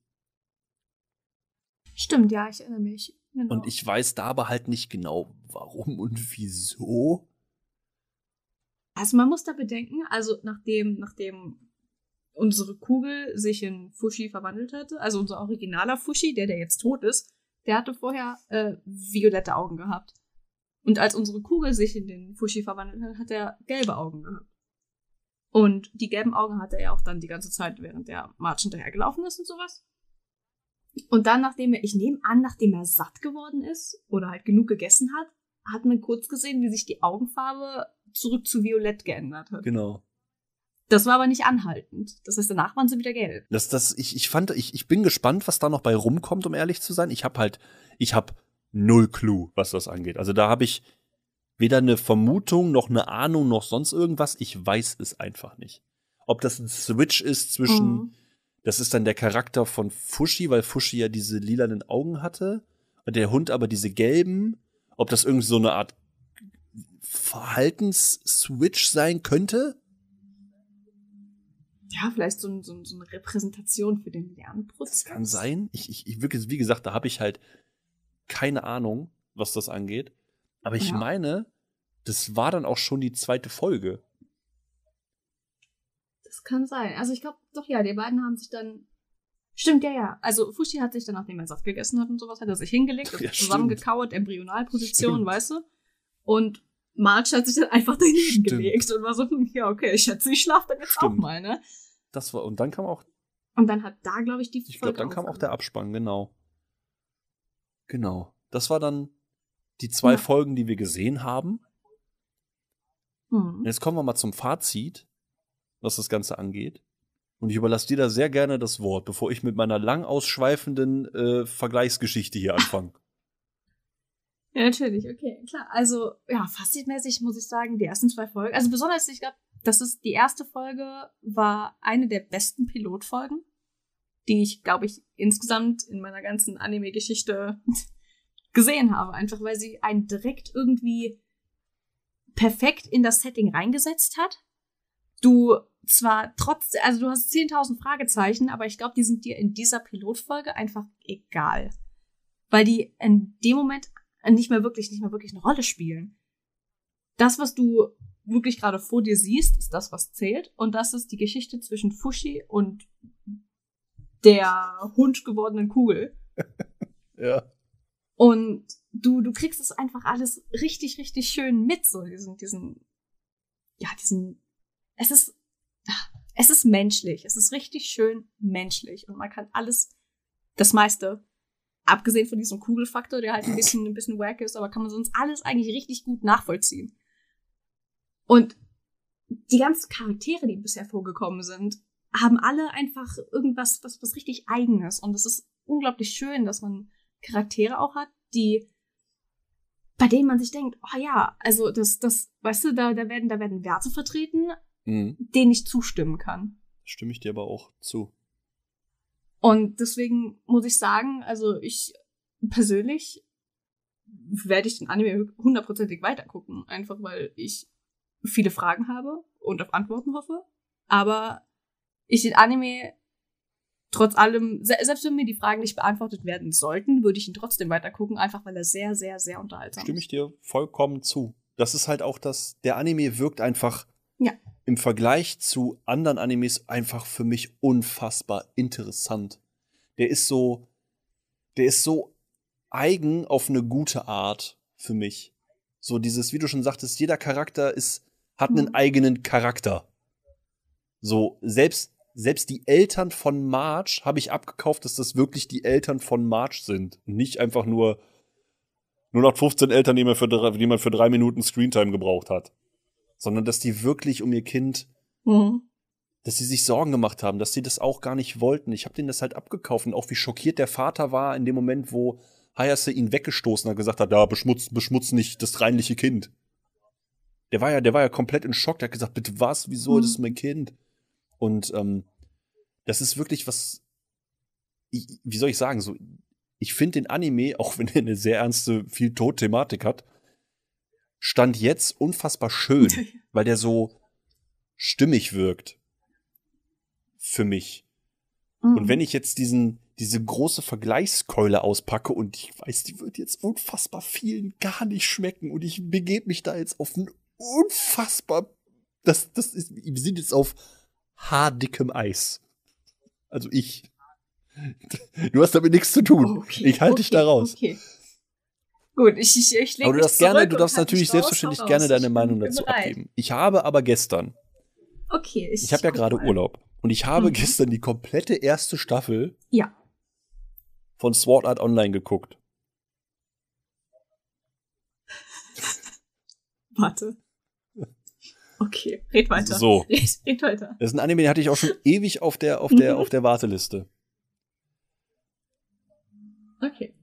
Stimmt, ja, ich erinnere mich. Genau. Und ich weiß da aber halt nicht genau, warum und wieso. Also man muss da bedenken, also nachdem, nachdem unsere Kugel sich in Fushi verwandelt hatte, also unser originaler Fushi, der, der jetzt tot ist, der hatte vorher äh, violette Augen gehabt. Und als unsere Kugel sich in den Fushi verwandelt hat, hat er gelbe Augen gehabt. Und die gelben Augen hatte er auch dann die ganze Zeit, während der March hinterhergelaufen ist und sowas. Und dann, nachdem er, ich nehme an, nachdem er satt geworden ist oder halt genug gegessen hat, hat man kurz gesehen, wie sich die Augenfarbe zurück zu Violett geändert hat. Genau. Das war aber nicht anhaltend. Das heißt, danach waren sie wieder gelb. Das, das, ich, ich fand, ich, ich bin gespannt, was da noch bei rumkommt, um ehrlich zu sein. Ich habe halt, ich habe null Clue, was das angeht. Also da habe ich weder eine Vermutung, noch eine Ahnung, noch sonst irgendwas. Ich weiß es einfach nicht. Ob das ein Switch ist zwischen, mhm. das ist dann der Charakter von Fushi, weil Fushi ja diese lilanen Augen hatte, und der Hund aber diese gelben. Ob das irgendwie so eine Art Verhaltensswitch sein könnte? Ja, vielleicht so, so, so, eine Repräsentation für den Lernprozess. Das kann sein. Ich, ich, ich wirklich, wie gesagt, da habe ich halt keine Ahnung, was das angeht. Aber ich ja. meine, das war dann auch schon die zweite Folge. Das kann sein. Also ich glaube, doch ja, die beiden haben sich dann. Stimmt, ja, ja. Also Fushi hat sich dann, nachdem er Saft gegessen hat und sowas, hat er sich hingelegt, ja, zusammengekauert, Embryonalposition, stimmt. weißt du? Und March hat sich dann einfach daneben stimmt. gelegt und war so, hm, ja, okay, ich schätze, ich schlafe dann jetzt stimmt. auch mal, ne? Das war, und dann kam auch. Und dann hat da, glaube ich, die Ich glaube, dann kam auch der Abspann, genau. Genau. Das war dann die zwei ja. Folgen, die wir gesehen haben. Mhm. Jetzt kommen wir mal zum Fazit, was das Ganze angeht. Und ich überlasse dir da sehr gerne das Wort, bevor ich mit meiner lang ausschweifenden äh, Vergleichsgeschichte hier anfange. Ja, natürlich, okay, klar. Also, ja, fazitmäßig muss ich sagen, die ersten zwei Folgen, also besonders, ich glaube, das ist die erste Folge, war eine der besten Pilotfolgen, die ich, glaube ich, insgesamt in meiner ganzen Anime-Geschichte gesehen habe. Einfach weil sie einen direkt irgendwie perfekt in das Setting reingesetzt hat. Du zwar trotz, also du hast 10.000 Fragezeichen, aber ich glaube, die sind dir in dieser Pilotfolge einfach egal. Weil die in dem Moment nicht mehr wirklich, nicht mehr wirklich eine Rolle spielen. Das, was du wirklich gerade vor dir siehst, ist das, was zählt. Und das ist die Geschichte zwischen Fushi und der Hund gewordenen Kugel. ja. Und du, du kriegst es einfach alles richtig, richtig schön mit, so diesen, diesen, ja, diesen, es ist, es ist menschlich. Es ist richtig schön menschlich. Und man kann alles, das meiste, abgesehen von diesem Kugelfaktor, der halt ein bisschen, ein bisschen wack ist, aber kann man sonst alles eigentlich richtig gut nachvollziehen. Und die ganzen Charaktere, die bisher vorgekommen sind, haben alle einfach irgendwas, was, was richtig eigenes. Und es ist unglaublich schön, dass man Charaktere auch hat, die, bei denen man sich denkt, oh ja, also das, das, weißt du, da, da werden, da werden Werte vertreten, mhm. denen ich zustimmen kann. Stimme ich dir aber auch zu. Und deswegen muss ich sagen, also ich persönlich werde ich den Anime hundertprozentig weitergucken, einfach weil ich viele Fragen habe und auf Antworten hoffe. Aber ich den Anime trotz allem, selbst wenn mir die Fragen nicht beantwortet werden sollten, würde ich ihn trotzdem weiter gucken, einfach weil er sehr, sehr, sehr unterhaltsam ist. Stimme ich dir vollkommen zu. Das ist halt auch das, der Anime wirkt einfach ja. im Vergleich zu anderen Animes einfach für mich unfassbar interessant. Der ist so, der ist so eigen auf eine gute Art für mich. So dieses, wie du schon sagtest, jeder Charakter ist hat einen mhm. eigenen Charakter. So, selbst, selbst die Eltern von Marge habe ich abgekauft, dass das wirklich die Eltern von Marge sind. Und nicht einfach nur 0815 Eltern, die man für drei, die man für drei Minuten Screentime gebraucht hat. Sondern dass die wirklich um ihr Kind, mhm. dass sie sich Sorgen gemacht haben, dass sie das auch gar nicht wollten. Ich habe denen das halt abgekauft und auch wie schockiert der Vater war in dem Moment, wo Hayase ihn weggestoßen hat, gesagt hat, ja, beschmutzt, beschmutzt nicht das reinliche Kind. Der war ja, der war ja komplett in Schock. Der hat gesagt, bitte was? Wieso? Mhm. Das ist mein Kind. Und ähm, das ist wirklich was. Ich, wie soll ich sagen? So, ich finde den Anime, auch wenn er eine sehr ernste, viel Tod-Thematik hat, stand jetzt unfassbar schön, weil der so stimmig wirkt. Für mich. Mhm. Und wenn ich jetzt diesen, diese große Vergleichskeule auspacke und ich weiß, die wird jetzt unfassbar vielen gar nicht schmecken und ich begebe mich da jetzt auf ein unfassbar, das, das ist, wir sind jetzt auf haardickem Eis. Also ich. Du hast damit nichts zu tun. Okay, ich halte okay, dich da raus. Okay. Gut, ich, ich, ich lege Aber du darfst gerne, du darfst natürlich selbstverständlich raus, gerne deine Meinung dazu bereit. abgeben. Ich habe aber gestern. Okay, ich. Ich habe ja gerade Urlaub. Und ich habe mhm. gestern die komplette erste Staffel ja. von Sword Art Online geguckt. Warte. Okay, red weiter. So. Red, red weiter. Das ist ein Anime, den hatte ich auch schon ewig auf der, auf der, mhm. auf der Warteliste. Okay.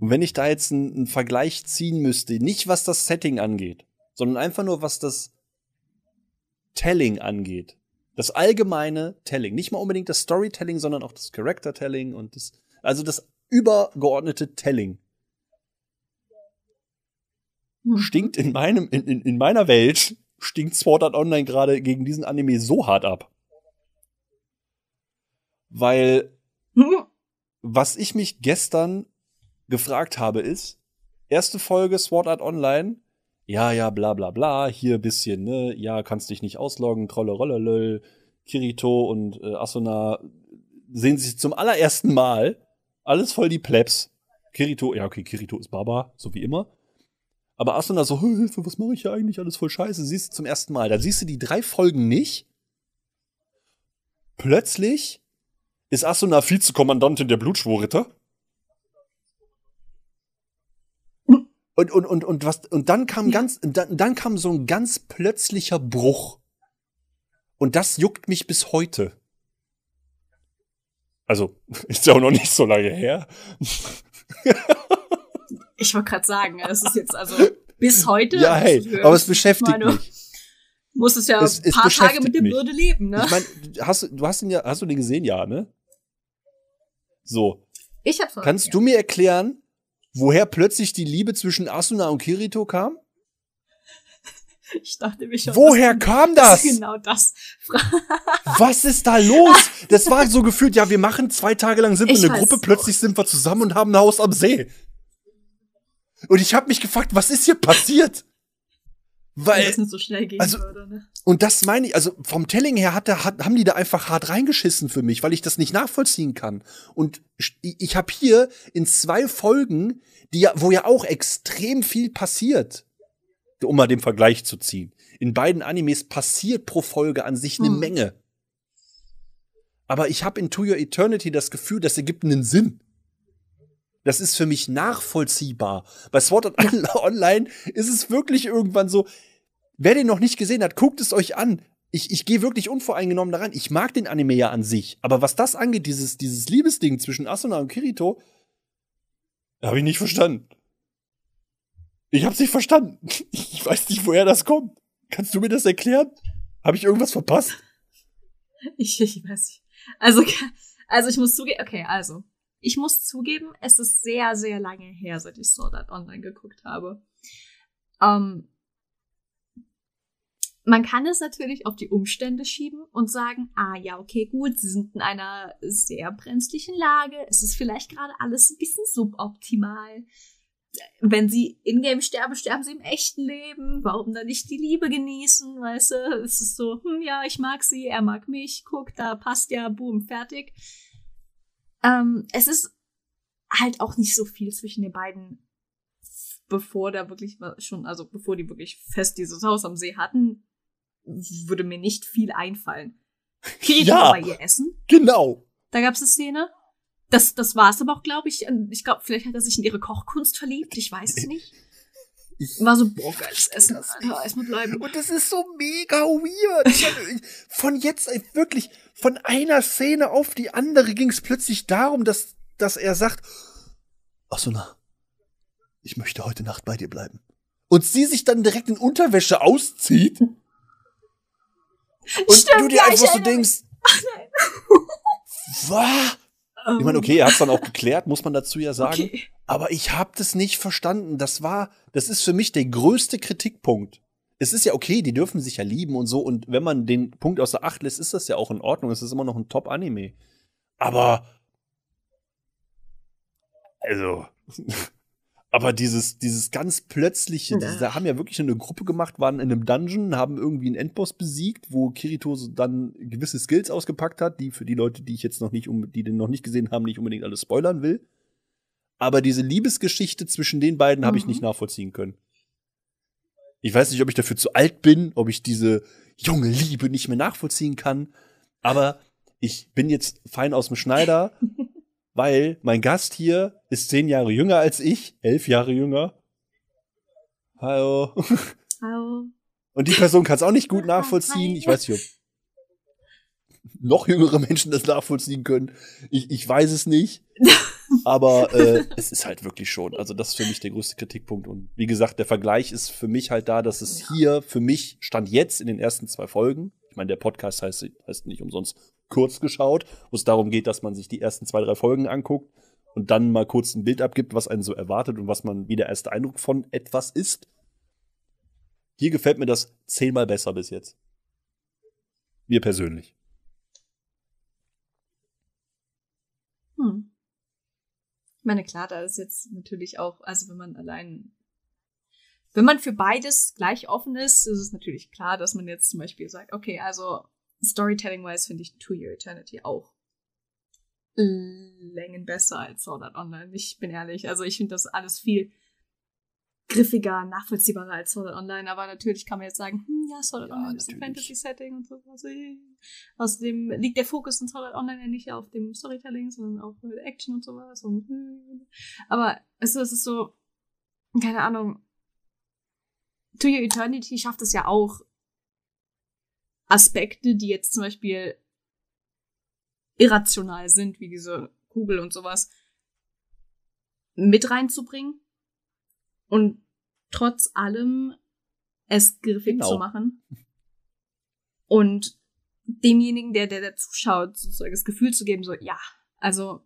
Und wenn ich da jetzt einen, einen, Vergleich ziehen müsste, nicht was das Setting angeht, sondern einfach nur was das Telling angeht. Das allgemeine Telling. Nicht mal unbedingt das Storytelling, sondern auch das Character Telling und das, also das übergeordnete Telling. Hm. Stinkt in meinem, in, in, in meiner Welt, stinkt Sword Art Online gerade gegen diesen Anime so hart ab. Weil, hm. was ich mich gestern gefragt habe, ist, erste Folge Sword Art Online, ja, ja, bla bla bla, hier bisschen, ne, ja, kannst dich nicht ausloggen, trolle rolle lol, Kirito und äh, Asuna sehen sich zum allerersten Mal, alles voll die Plebs. Kirito, ja, okay, Kirito ist Baba, so wie immer. Aber Asuna so, Hilfe, was mache ich hier eigentlich? Alles voll scheiße. Siehst du zum ersten Mal. Da siehst du die drei Folgen nicht. Plötzlich ist Asuna Vizekommandantin der Blutschwurritter. Und, und, und, und, was, und dann kam ganz, dann, dann kam so ein ganz plötzlicher Bruch. Und das juckt mich bis heute. Also, ist ja auch noch nicht so lange her. ich wollte gerade sagen, es ist jetzt also bis heute. Ja, hey, aber es beschäftigt meine, mich. Muss es ja es, ein paar Tage mit der Bürde leben, ne? Ich meine, hast du hast ihn ja, hast du den gesehen, ja, ne? So. Ich hab's Kannst ja. du mir erklären, woher plötzlich die Liebe zwischen Asuna und Kirito kam? Ich dachte mir schon. Woher kam das? Genau das. Was ist da los? Das war so gefühlt, ja, wir machen zwei Tage lang sind wir eine Gruppe, plötzlich sind wir zusammen und haben ein Haus am See. Und ich habe mich gefragt, was ist hier passiert? Weil das nicht so schnell gehen also, würde, ne? Und das meine ich, also vom Telling her hat, hat, haben die da einfach hart reingeschissen für mich, weil ich das nicht nachvollziehen kann. Und ich, ich habe hier in zwei Folgen, die ja, wo ja auch extrem viel passiert, um mal den Vergleich zu ziehen. In beiden Animes passiert pro Folge an sich eine hm. Menge. Aber ich habe in To Your Eternity das Gefühl, das ergibt einen Sinn. Das ist für mich nachvollziehbar. Bei Sword Art Online ist es wirklich irgendwann so, wer den noch nicht gesehen hat, guckt es euch an. Ich, ich gehe wirklich unvoreingenommen daran. Ich mag den Anime ja an sich. Aber was das angeht, dieses, dieses Liebesding zwischen Asuna und Kirito, habe ich nicht verstanden. Ich hab's nicht verstanden. Ich weiß nicht, woher das kommt. Kannst du mir das erklären? Habe ich irgendwas verpasst? Ich, ich weiß nicht. Also, also ich muss zugeben, okay, also. Ich muss zugeben, es ist sehr, sehr lange her, seit ich Sword Art Online geguckt habe. Ähm, man kann es natürlich auf die Umstände schieben und sagen, ah ja, okay, gut, sie sind in einer sehr brenzlichen Lage, es ist vielleicht gerade alles ein bisschen suboptimal. Wenn sie in-game sterben, sterben sie im echten Leben. Warum dann nicht die Liebe genießen, weißt du? Es ist so, hm, ja, ich mag sie, er mag mich, guck, da passt ja, boom, fertig. Ähm, es ist halt auch nicht so viel zwischen den beiden, bevor da wirklich schon, also bevor die wirklich fest dieses Haus am See hatten, würde mir nicht viel einfallen. Kirito ja, bei ihr essen. Genau. Da gab es eine Szene. Das, das war es aber auch, glaube ich. Ich glaube, vielleicht hat er sich in ihre Kochkunst verliebt. Ich weiß es nicht. Ich war so, boah, geiles Essen, Alter, erstmal bleiben. Und das ist so mega weird. von jetzt, wirklich, von einer Szene auf die andere ging es plötzlich darum, dass, dass er sagt, ach so, na, ich möchte heute Nacht bei dir bleiben. Und sie sich dann direkt in Unterwäsche auszieht. Und Stimmt, du dir ja, einfach so denkst, was? Ich meine, okay, er hat es dann auch geklärt, muss man dazu ja sagen. Okay. Aber ich habe das nicht verstanden. Das war, das ist für mich der größte Kritikpunkt. es ist ja okay, die dürfen sich ja lieben und so. Und wenn man den Punkt außer Acht lässt, ist das ja auch in Ordnung. Es ist immer noch ein Top-Anime. Aber. Also. Aber dieses, dieses ganz plötzliche, Ja. da haben ja wirklich eine Gruppe gemacht, waren in einem Dungeon, haben irgendwie einen Endboss besiegt, wo Kirito dann gewisse Skills ausgepackt hat, die für die Leute, die ich jetzt noch nicht, um, die den noch nicht gesehen haben, nicht unbedingt alles spoilern will. Aber diese Liebesgeschichte zwischen den beiden habe ich Mhm. nicht nachvollziehen können. Ich weiß nicht, ob ich dafür zu alt bin, ob ich diese junge Liebe nicht mehr nachvollziehen kann. Aber ich bin jetzt fein aus dem Schneider, weil mein Gast hier ist zehn Jahre jünger als ich, elf Jahre jünger. Hallo. Hallo. Und die Person kann es auch nicht gut nachvollziehen. Ich weiß nicht, ob noch jüngere Menschen das nachvollziehen können. Ich, ich weiß es nicht. Aber äh, es ist halt wirklich schon. Also das ist für mich der größte Kritikpunkt. Und wie gesagt, der Vergleich ist für mich halt da, dass es hier für mich stand jetzt in den ersten zwei Folgen. Ich meine, der Podcast heißt, heißt nicht umsonst kurz geschaut, wo es darum geht, dass man sich die ersten zwei, drei Folgen anguckt und dann mal kurz ein Bild abgibt, was einen so erwartet und was man wie der erste Eindruck von etwas ist. Hier gefällt mir das zehnmal besser bis jetzt. Mir persönlich. Hm. Ich meine, klar, da ist jetzt natürlich auch, also wenn man allein, wenn man für beides gleich offen ist, ist es natürlich klar, dass man jetzt zum Beispiel sagt, okay, also Storytelling-wise finde ich To Your Eternity auch Längen besser als Sword Art Online. Ich bin ehrlich, also ich finde das alles viel griffiger, nachvollziehbarer als Sword Art Online, aber natürlich kann man jetzt sagen, hm, ja, Sword Art Ja, Online ist ein. Fantasy-Setting und so. Also, äh, außerdem liegt der Fokus in Sword Art Online ja nicht auf dem Storytelling, sondern auf Action und sowas. Und, äh, aber es ist, es ist so, keine Ahnung, To Your Eternity schafft es ja auch, Aspekte, die jetzt zum Beispiel irrational sind, wie diese Kugel und sowas, mit reinzubringen und trotz allem es griffig Genau. zu machen und demjenigen, der, der, der zuschaut, sozusagen das Gefühl zu geben, so, ja, also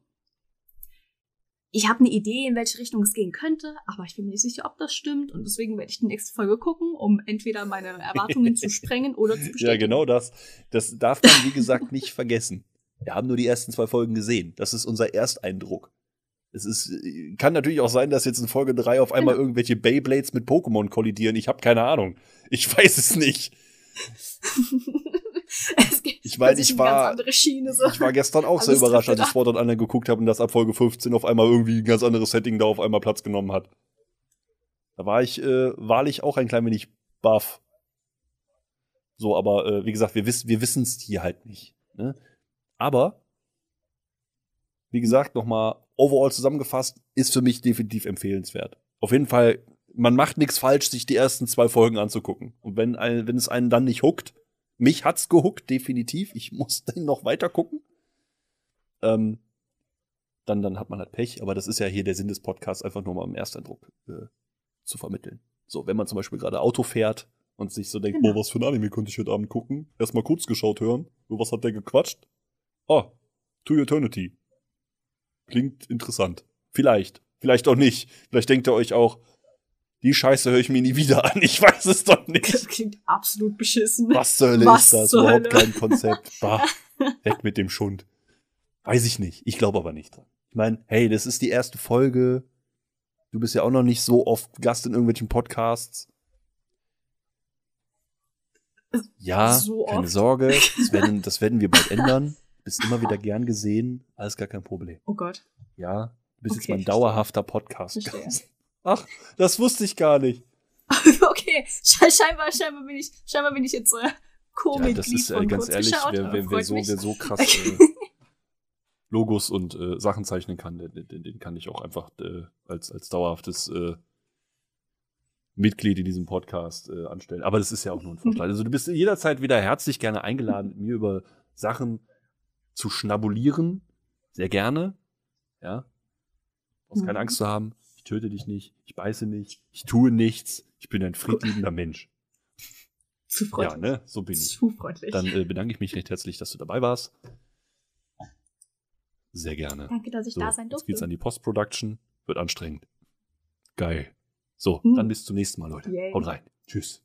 ich habe eine Idee, in welche Richtung es gehen könnte, aber ich bin mir nicht sicher, ob das stimmt und deswegen werde ich die nächste Folge gucken, um entweder meine Erwartungen zu sprengen oder zu bestätigen. Ja, genau das. Das darf man, wie gesagt, nicht vergessen. Wir haben nur die ersten zwei Folgen gesehen. Das ist unser Ersteindruck. Es ist, äh, kann natürlich auch sein, dass jetzt in Folge drei auf einmal Genau. irgendwelche Beyblades mit Pokémon kollidieren. Ich habe keine Ahnung. Ich weiß es nicht. Ich meine, ich war- Schiene. So. Ich war gestern auch sehr überrascht, als ich Sword Online geguckt habe und das ab Folge 15 auf einmal irgendwie ein ganz anderes Setting da auf einmal Platz genommen hat. Da war ich äh, wahrlich auch ein klein wenig baff. So, aber äh, wie gesagt, wir, wiss, wir wissen es hier halt nicht. Ne? Aber, wie gesagt, nochmal overall zusammengefasst, ist für mich definitiv empfehlenswert. Auf jeden Fall, man macht nichts falsch, sich die ersten zwei Folgen anzugucken. Und wenn, ein, wenn es einen dann nicht huckt, mich hat's gehuckt, definitiv. Ich muss dann noch weiter gucken. Ähm, dann, dann hat man halt Pech. Aber das ist ja hier der Sinn des Podcasts, einfach nur mal im Ersteindruck äh, zu vermitteln. So, wenn man zum Beispiel gerade Auto fährt und sich so denkt, Genau. boah, was für ein Anime könnte ich heute Abend gucken? Erstmal kurz geschaut hören. So, was hat der gequatscht? Ah, To Eternity. Klingt interessant. Vielleicht. Vielleicht auch nicht. Vielleicht denkt ihr euch auch, die Scheiße höre ich mir nie wieder an. Ich weiß es doch Das nicht. klingt absolut beschissen. Was zur Hölle Was ist das? Überhaupt kein Konzept. Bah, weg mit dem Schund. Weiß ich nicht. Ich glaube aber nicht dran. Ich meine, hey, das ist die erste Folge. Du bist ja auch noch nicht so oft Gast in irgendwelchen Podcasts. Ja, So keine? Sorge. Das werden, das werden wir bald ändern. Du bist immer wieder gern gesehen. Alles gar kein Problem. Oh Gott. Ja, du bist jetzt Okay, mein verstehe. dauerhafter Podcast. Ach, das wusste ich gar nicht. okay, Sche scheinbar, scheinbar bin ich, scheinbar bin ich jetzt äh, Ja, Co-Mitglied das ist äh, ganz ehrlich, wer, wer, wer, so, mich. wer so krass äh, Logos und äh, Sachen zeichnen kann, den, den, den kann ich auch einfach äh, als, als dauerhaftes äh, Mitglied in diesem Podcast äh, anstellen. Aber das ist ja auch nur ein Vorschlag. Also du bist jederzeit wieder herzlich gerne eingeladen, mit mir über Sachen zu schnabulieren. Sehr gerne. Ja. Du brauchst keine Mhm. Angst zu haben. Ich töte dich nicht. Ich beiße nicht. Ich tue nichts. Ich bin ein friedliebender Mensch. Zu Ja, freundlich. ne? So bin ich. Zu freundlich. Dann äh, bedanke ich mich recht herzlich, dass du dabei warst. Sehr gerne. Danke, dass ich So, da sein jetzt durfte. geht's an die Post-Production. Wird anstrengend. Geil. So, Hm. dann bis zum nächsten Mal, Leute. Yay. Haut rein. Tschüss.